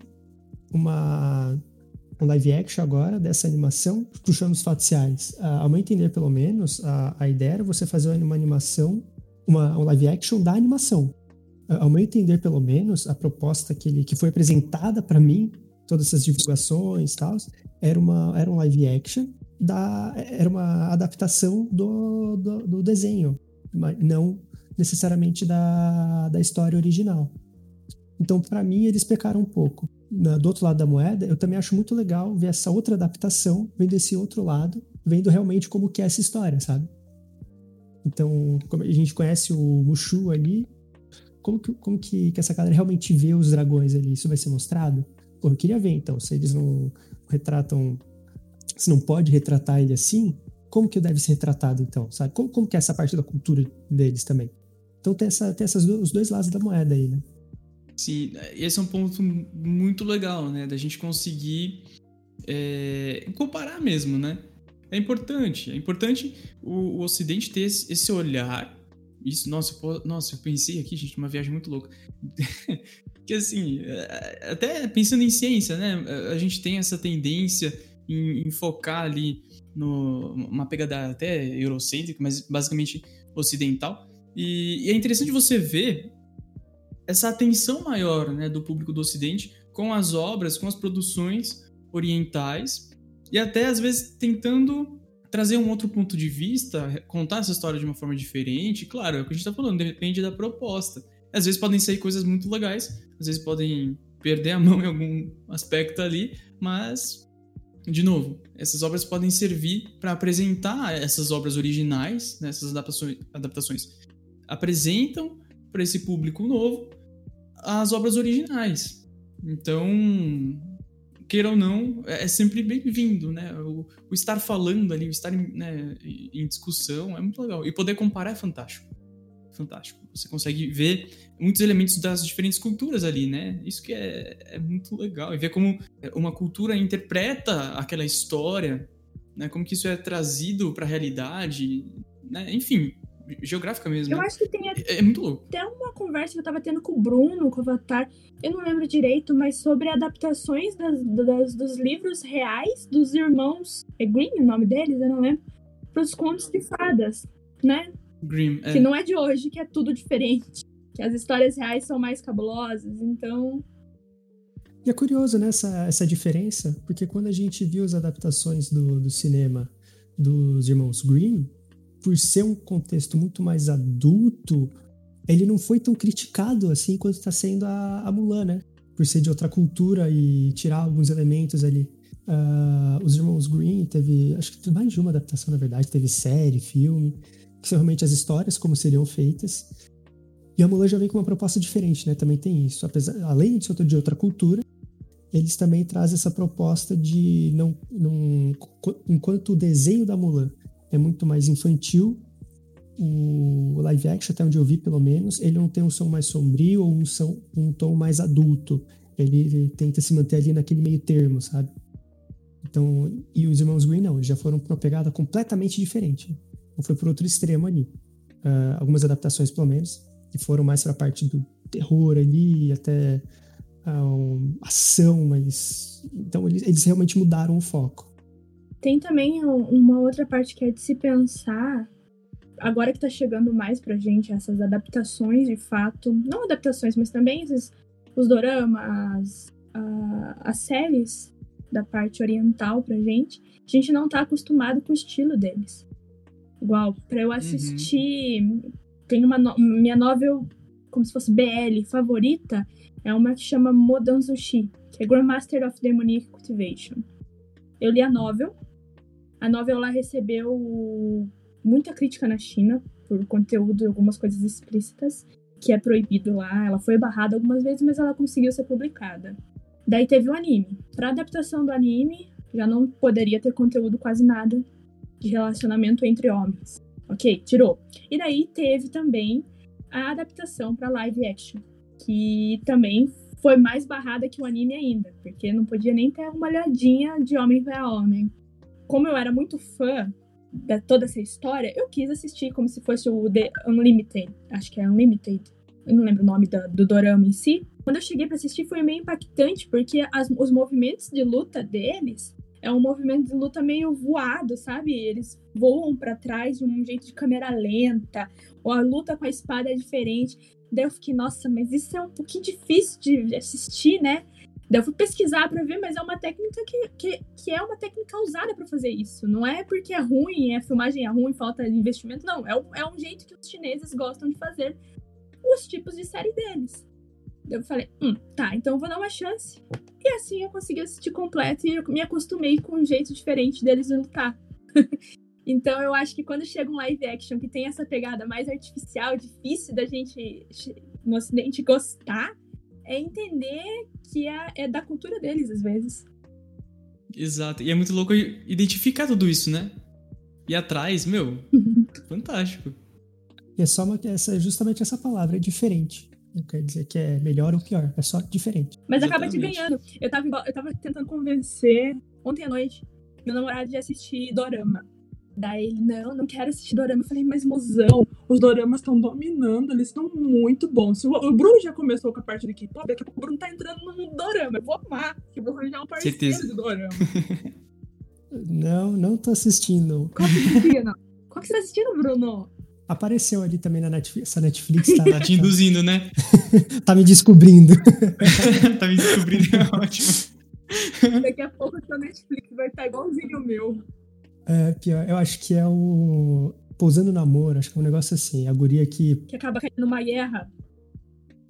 uma um live action agora dessa animação puxando os faciais. Uh, ao meu entender, pelo menos, a, a ideia era você fazer uma animação, uma, um live action da animação ao meu entender, pelo menos, a proposta que, ele, que foi apresentada para mim, todas essas divulgações e tal, era, uma, era um live action da. Era uma adaptação do, do, do desenho, mas não necessariamente da, da história original. Então, para mim, eles pecaram um pouco. Na, do outro lado da moeda, eu também acho muito legal ver essa outra adaptação, vendo esse outro lado, vendo realmente como que é essa história, sabe? Então, a gente conhece o Mushu ali, como que, como que, que essa galera realmente vê os dragões ali? Isso vai ser mostrado? Pô, eu queria ver, então, se eles não retratam, se não pode retratar ele assim, como que deve ser retratado, então, sabe? Como, como que é essa parte da cultura deles também? Então tem, essa, tem essas, os dois lados da moeda aí, né? Sim, esse é um ponto muito legal, né? Da gente conseguir é, comparar mesmo, né? É importante, é importante o, o Ocidente ter esse, esse olhar. Isso, nossa, pô, nossa, eu pensei aqui, gente, uma viagem muito louca. que assim, é, até pensando em ciência, né? A gente tem essa tendência em, em focar ali no, uma pegada até eurocêntrica, mas basicamente ocidental. E, e, é interessante você ver essa atenção maior né, do público do Ocidente com as obras, com as produções orientais, e até às vezes tentando trazer um outro ponto de vista, contar essa história de uma forma diferente. Claro, é o que a gente está falando, depende da proposta. Às vezes podem sair coisas muito legais, às vezes podem perder a mão em algum aspecto ali, mas, de novo, essas obras podem servir para apresentar essas obras originais, né, essas adaptações, adaptações apresentam para esse público novo as obras originais. Então, queira ou não, é, é sempre bem-vindo, né? O, o, estar falando ali, o estar em, né, em discussão é muito legal. E poder comparar é fantástico. Fantástico. Você consegue ver muitos elementos das diferentes culturas ali, né? Isso que é, é muito legal. E ver como uma cultura interpreta aquela história, né? Como que isso é trazido para a realidade, né? Enfim, geográfica mesmo. Eu né? acho que tem é, é, muito louco. até uma conversa que eu tava tendo com o Bruno, com o Avatar, eu não lembro direito, mas sobre adaptações das, das, dos livros reais dos irmãos. É Green o nome deles? Eu não lembro. Pros contos de fadas, né? Grimm, é. Que não é de hoje, que é tudo diferente. Que as histórias reais são mais cabulosas, então. E é curioso, né, essa, essa diferença, porque quando a gente viu as adaptações do, do cinema dos irmãos Grimm, por ser um contexto muito mais adulto, ele não foi tão criticado assim quanto está sendo a, a Mulan, né? Por ser de outra cultura e tirar alguns elementos ali. Uh, os Irmãos Green teve, acho que mais de uma adaptação, na verdade, teve série, filme, que são realmente as histórias como seriam feitas. E a Mulan já vem com uma proposta diferente, né? Também tem isso. Apesar, além de ser de outra cultura, eles também trazem essa proposta de não, não enquanto o desenho da Mulan é muito mais infantil. O live action, até onde eu vi pelo menos, ele não tem um som mais sombrio ou um, som, um tom mais adulto. Ele, ele tenta se manter ali naquele meio termo, sabe? Então, e os irmãos Green não, eles já foram para uma pegada completamente diferente. Foi por outro extremo ali. Uh, algumas adaptações, pelo menos, que foram mais para a parte do terror ali, até uh, ação, mas. Então, eles, eles realmente mudaram o foco. Tem também uma outra parte que é de se pensar, agora que tá chegando mais pra gente essas adaptações de fato, não adaptações, mas também esses, os doramas, a, as séries da parte oriental pra gente, a gente não tá acostumado com o estilo deles. Igual, pra eu assistir, uhum. tem uma no, minha novel, como se fosse BL, favorita, é uma que chama Modanzushi, que é Grandmaster of Demonic Cultivation. Eu li a novel, a novela recebeu muita crítica na China por conteúdo e algumas coisas explícitas, que é proibido lá. Ela foi barrada algumas vezes, mas ela conseguiu ser publicada. Daí teve o anime. Para adaptação do anime, já não poderia ter conteúdo quase nada de relacionamento entre homens. Ok, tirou. E daí teve também a adaptação para live action, que também foi mais barrada que o anime ainda, porque não podia nem ter uma olhadinha de homem para homem como eu era muito fã de toda essa história, eu quis assistir como se fosse o The Unlimited. Acho que é Unlimited. Eu não lembro o nome do, do dorama em si. Quando eu cheguei para assistir foi meio impactante, porque as, os movimentos de luta deles é um movimento de luta meio voado, sabe? Eles voam para trás de um jeito de câmera lenta, ou a luta com a espada é diferente. Daí eu fiquei, nossa, mas isso é um pouquinho difícil de assistir, né? Daí eu fui pesquisar pra ver, mas é uma técnica que, que, que é uma técnica usada pra fazer isso. Não é porque é ruim, a filmagem é ruim, falta investimento. Não, é, um- é um jeito que os chineses gostam de fazer os tipos de série deles. Daí eu falei, hum, tá, então eu vou dar uma chance. E assim eu consegui assistir completo e eu me acostumei com um jeito diferente deles de lutar. então eu acho que quando chega um live action que tem essa pegada mais artificial, difícil da gente no ocidente gostar, é entender que é, é da cultura deles às vezes. Exato. E é muito louco identificar tudo isso, né? E atrás, meu, fantástico. E é só uma, essa, justamente essa palavra, é diferente. Não quer dizer que é melhor ou pior, é só diferente. Mas acaba te ganhando. Eu tava, eu tava tentando convencer ontem à noite meu namorado de assistir Dorama. Daí ele, não, não quero assistir Dorama. Eu falei, mas mozão, os Doramas estão dominando, eles estão muito bons. Se o, o Bruno já começou com a parte de K-pop, daqui a pouco o Bruno tá entrando no Dorama. Eu vou amar, que eu vou arranjar um parceiro Certeza. de Dorama. Não, não tô assistindo. Qual que você assistia, não? Qual que você tá assistindo, Bruno? Apareceu ali também na Netflix, essa Netflix tá, Tá te induzindo, né? tá me descobrindo. tá me descobrindo, é ótimo. Daqui a pouco o seu Netflix vai estar igualzinho o meu. É, pior, eu acho que é o Pousando no Amor, acho que é um negócio assim. A guria que. Que acaba caindo numa guerra.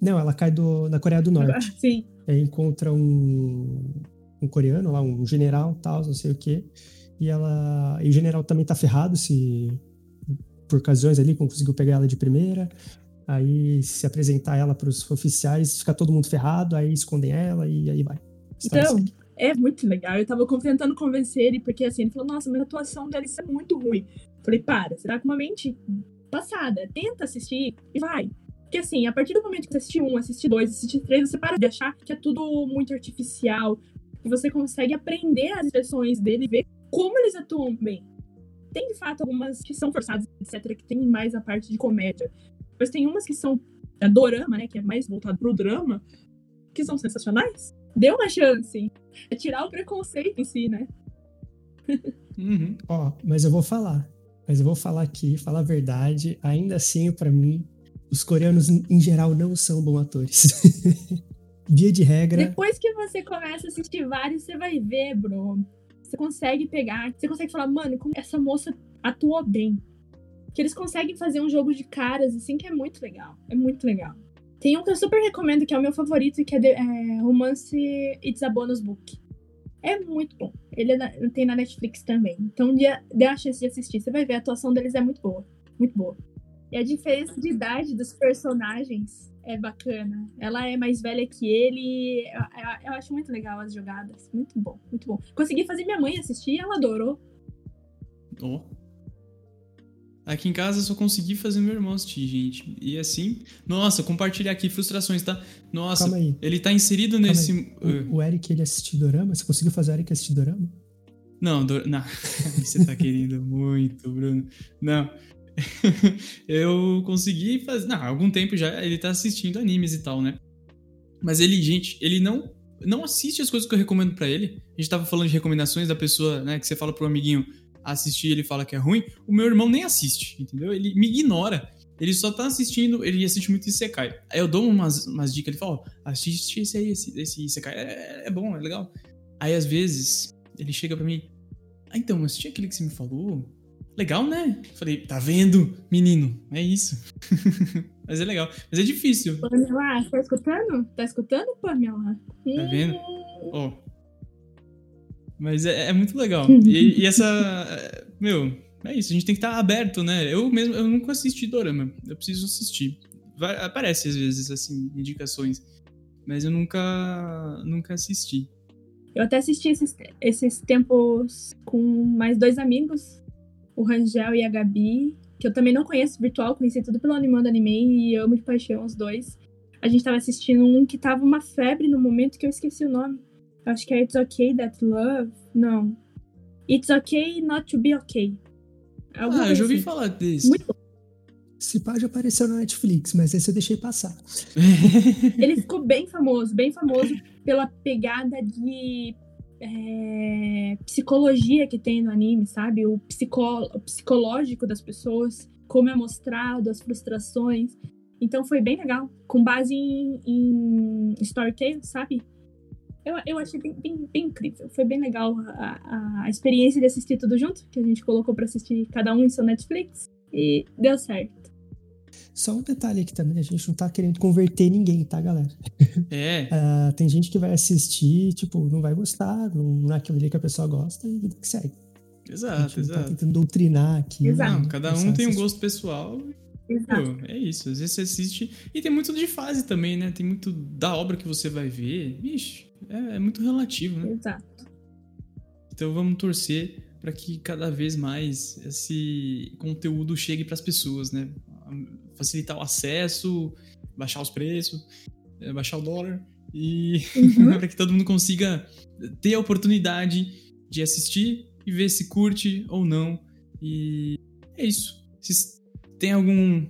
Não, ela cai do, na Coreia do Norte. Sim. Aí encontra um, um coreano lá, um general, tal, não sei o quê. E ela. E o general também tá ferrado, se. Por ocasiões ali, conseguiu pegar ela de primeira. Aí se apresentar ela pros oficiais, fica todo mundo ferrado, aí escondem ela e aí vai. História Então, assim. É muito legal. Eu tava tentando convencer ele, porque assim, ele falou, nossa, mas a atuação dele é muito ruim. Falei, para, você tá com uma mente passada. Tenta assistir e vai. Porque assim, a partir do momento que você assistir um, assistir dois, assistir três, você para de achar que é tudo muito artificial. E você consegue aprender as expressões dele ver como eles atuam bem. Tem de fato algumas que são forçadas, etc., que tem mais a parte de comédia. Mas tem umas que são é, dorama, né? Que é mais voltado pro drama, que são sensacionais. Dê uma chance. É tirar o preconceito em si, né? Uhum. Ó, mas eu vou falar. Mas eu vou falar aqui, falar a verdade. Ainda assim, pra mim, os coreanos em geral não são bons atores. Via de regra, Depois que você começa a assistir vários, você vai ver, bro. Você consegue pegar, você consegue falar, mano, como essa moça atuou bem. Que eles conseguem fazer um jogo de caras, assim, que é muito legal. É muito legal. Tem um que eu super recomendo, que é o meu favorito, que é, de- é Romance It's a Bonus Book. É muito bom. Ele é na- tem na Netflix também. Então, dia, dê a chance de assistir. Você vai ver, a atuação deles é muito boa. Muito boa. E a diferença de idade dos personagens é bacana. Ela é mais velha que ele. Eu, eu- eu acho muito legal as jogadas. Muito bom, muito bom. Consegui fazer minha mãe assistir e ela adorou. Ó. Aqui em casa eu só consegui fazer meu irmão assistir, gente. E assim, nossa, compartilhar aqui frustrações, tá? Nossa, calma aí. ele tá inserido nesse. uh, O, o Eric, ele assistiu Dorama? Você conseguiu fazer o Eric assistir Dorama? Não, do... não. Você tá querendo muito, Bruno. Não. eu consegui fazer. Não, há algum tempo já ele tá assistindo animes e tal, né? Mas ele, gente, ele não não assiste as coisas que eu recomendo pra ele. A gente tava falando de recomendações da pessoa, né, que você fala pro amiguinho assistir, ele fala que é ruim. O meu irmão nem assiste, entendeu? Ele me ignora. Ele só tá assistindo, ele assiste muito Isekai. Aí eu dou umas, umas dicas, ele fala, ó, assiste esse aí, esse, esse Isekai, é, é bom, é legal. Aí às vezes, ele chega pra mim, ah, então, assisti aquele que você me falou. Legal, né? Falei, tá vendo, menino? É isso. Mas é legal. Mas é difícil. Pamela, tá escutando? Tá escutando, Pamela? Tá vendo? Ó. Mas é, é muito legal. Uhum. E, e essa. Meu, é isso. A gente tem que estar aberto, né? Eu mesmo, eu nunca assisti Dorama. Eu preciso assistir. Vai- aparece às vezes, assim, indicações. Mas eu nunca. Nunca assisti. Eu até assisti esses, esses tempos com mais dois amigos, o Rangel e a Gabi, que eu também não conheço virtual, conheci tudo pelo Animando Anime e amo de paixão os dois. A gente tava assistindo um que tava uma febre no momento que eu esqueci o nome. Acho que é It's Okay That Love. Não. It's Okay Not to Be Okay. Alguma Ah, eu já ouvi assim. falar desse. Muito bom. Esse pá já apareceu na Netflix, mas esse eu deixei passar. Ele ficou bem famoso, bem famoso pela pegada de é, psicologia que tem no anime, sabe? O, psicó- o psicológico das pessoas, como é mostrado, as frustrações. Então foi bem legal, com base em, em Storytale, sabe? Eu, eu achei bem, bem, bem incrível. Foi bem legal a, a, experiência de assistir tudo junto, que a gente colocou para assistir cada um em seu Netflix. E deu certo. Só um detalhe aqui também, a gente não tá querendo converter ninguém, tá, galera? É. uh, tem gente que vai assistir, tipo, não vai gostar, não é aquilo ali que a pessoa gosta e vida que segue. Exato, exato. Tá tentando doutrinar aqui. Exato. Não, cada um tem um gosto pessoal. Exato. Pô, é isso. Às vezes você assiste. E tem muito de fase também, né? Tem muito da obra que você vai ver. Ixi, é, é muito relativo, né? Exato. Então vamos torcer para que cada vez mais esse conteúdo chegue para as pessoas, né? Facilitar o acesso, baixar os preços, é, baixar o dólar e uhum. para que todo mundo consiga ter a oportunidade de assistir e ver se curte ou não. E é isso. Vocês têm algum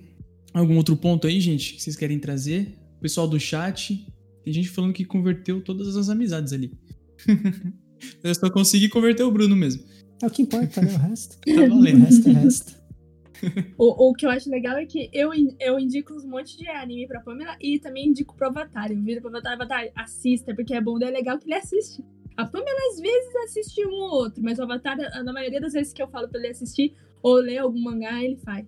algum outro ponto aí, gente, que vocês querem trazer? O pessoal do chat, tem gente falando que converteu todas as amizades ali. Eu só consegui converter o Bruno mesmo. É o que importa, né? O resto. Tá valendo. O resto é resto. O, o que eu acho legal é que eu, eu indico um monte de anime pra Pamela e também indico pro Avatar. Eu viro pro Avatar, Avatar, assista, porque é bom, é legal que ele assiste. A Pamela às vezes assiste um ou outro, mas o Avatar, na maioria das vezes que eu falo pra ele assistir ou ler algum mangá, ele faz.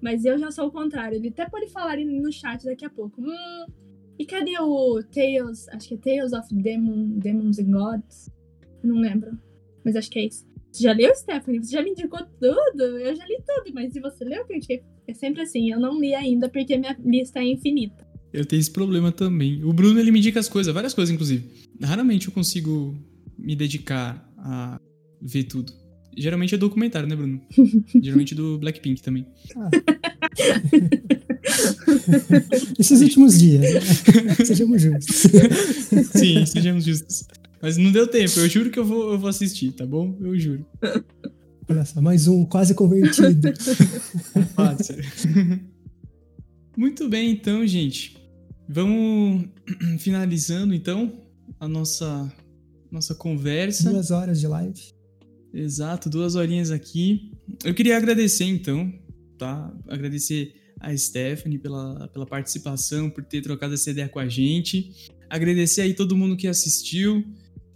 Mas eu já sou o contrário. Ele até pode falar no chat daqui a pouco. Hum, e cadê o Tales? Acho que é Tales of Demon, Demons and Gods. Não lembro. Mas acho que é isso. Você já leu, Stephanie? Você já me indicou tudo? Eu já li tudo, mas se você leu, porque é sempre assim. Eu não li ainda porque minha lista é infinita. Eu tenho esse problema também. O Bruno, ele me indica as coisas, várias coisas, inclusive. Raramente eu consigo me dedicar a ver tudo. Geralmente é documentário, né, Bruno? Geralmente do Blackpink também. Ah. Esses últimos dias, né? Sejamos justos. Sim, sejamos justos. Mas não deu tempo, eu juro que eu vou, eu vou assistir, tá bom? Eu juro. Olha só, mais um quase convertido. Ser. Muito bem, então, gente. Vamos finalizando, então, a nossa, nossa conversa. Duas horas de live. Exato, duas horinhas aqui. Eu queria agradecer, então, tá? Agradecer a Stephanie pela, pela participação, por ter trocado essa ideia com a gente. Agradecer aí todo mundo que assistiu,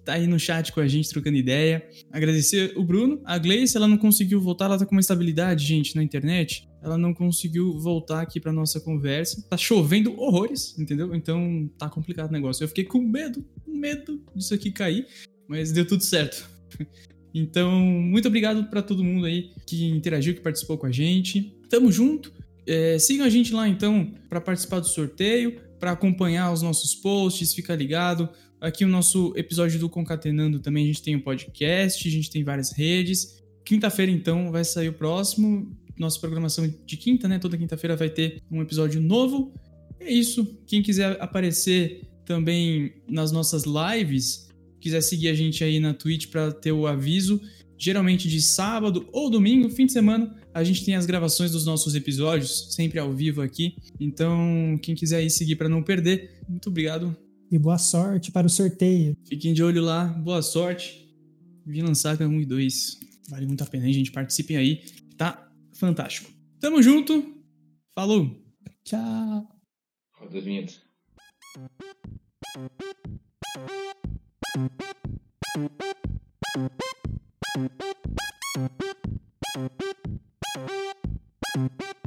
tá aí no chat com a gente trocando ideia. Agradecer o Bruno. A Gleice, ela não conseguiu voltar, ela tá com uma estabilidade, gente, na internet. Ela não conseguiu voltar aqui pra nossa conversa. Tá chovendo horrores, entendeu? Então tá complicado o negócio. Eu fiquei com medo, medo disso aqui cair, mas deu tudo certo. Então, muito obrigado para todo mundo aí que interagiu, que participou com a gente. Tamo junto. É, sigam a gente lá então para participar do sorteio, para acompanhar os nossos posts, fica ligado. Aqui o nosso episódio do Concatenando também a gente tem um podcast, a gente tem várias redes. Quinta-feira então vai sair o próximo. Nossa programação de quinta, né? Toda quinta-feira vai ter um episódio novo. É isso. Quem quiser aparecer também nas nossas lives, quiser seguir a gente aí na Twitch para ter o aviso, geralmente de sábado ou domingo, fim de semana, a gente tem as gravações dos nossos episódios, sempre ao vivo aqui. Então, quem quiser aí seguir para não perder, muito obrigado. E boa sorte para o sorteio. Fiquem de olho lá, boa sorte. Vim lançar 1 e 2. Vale muito a pena, hein, gente? Participem aí. Tá fantástico. Tamo junto. Falou. Tchau. Roda as vinhetas. Thank you.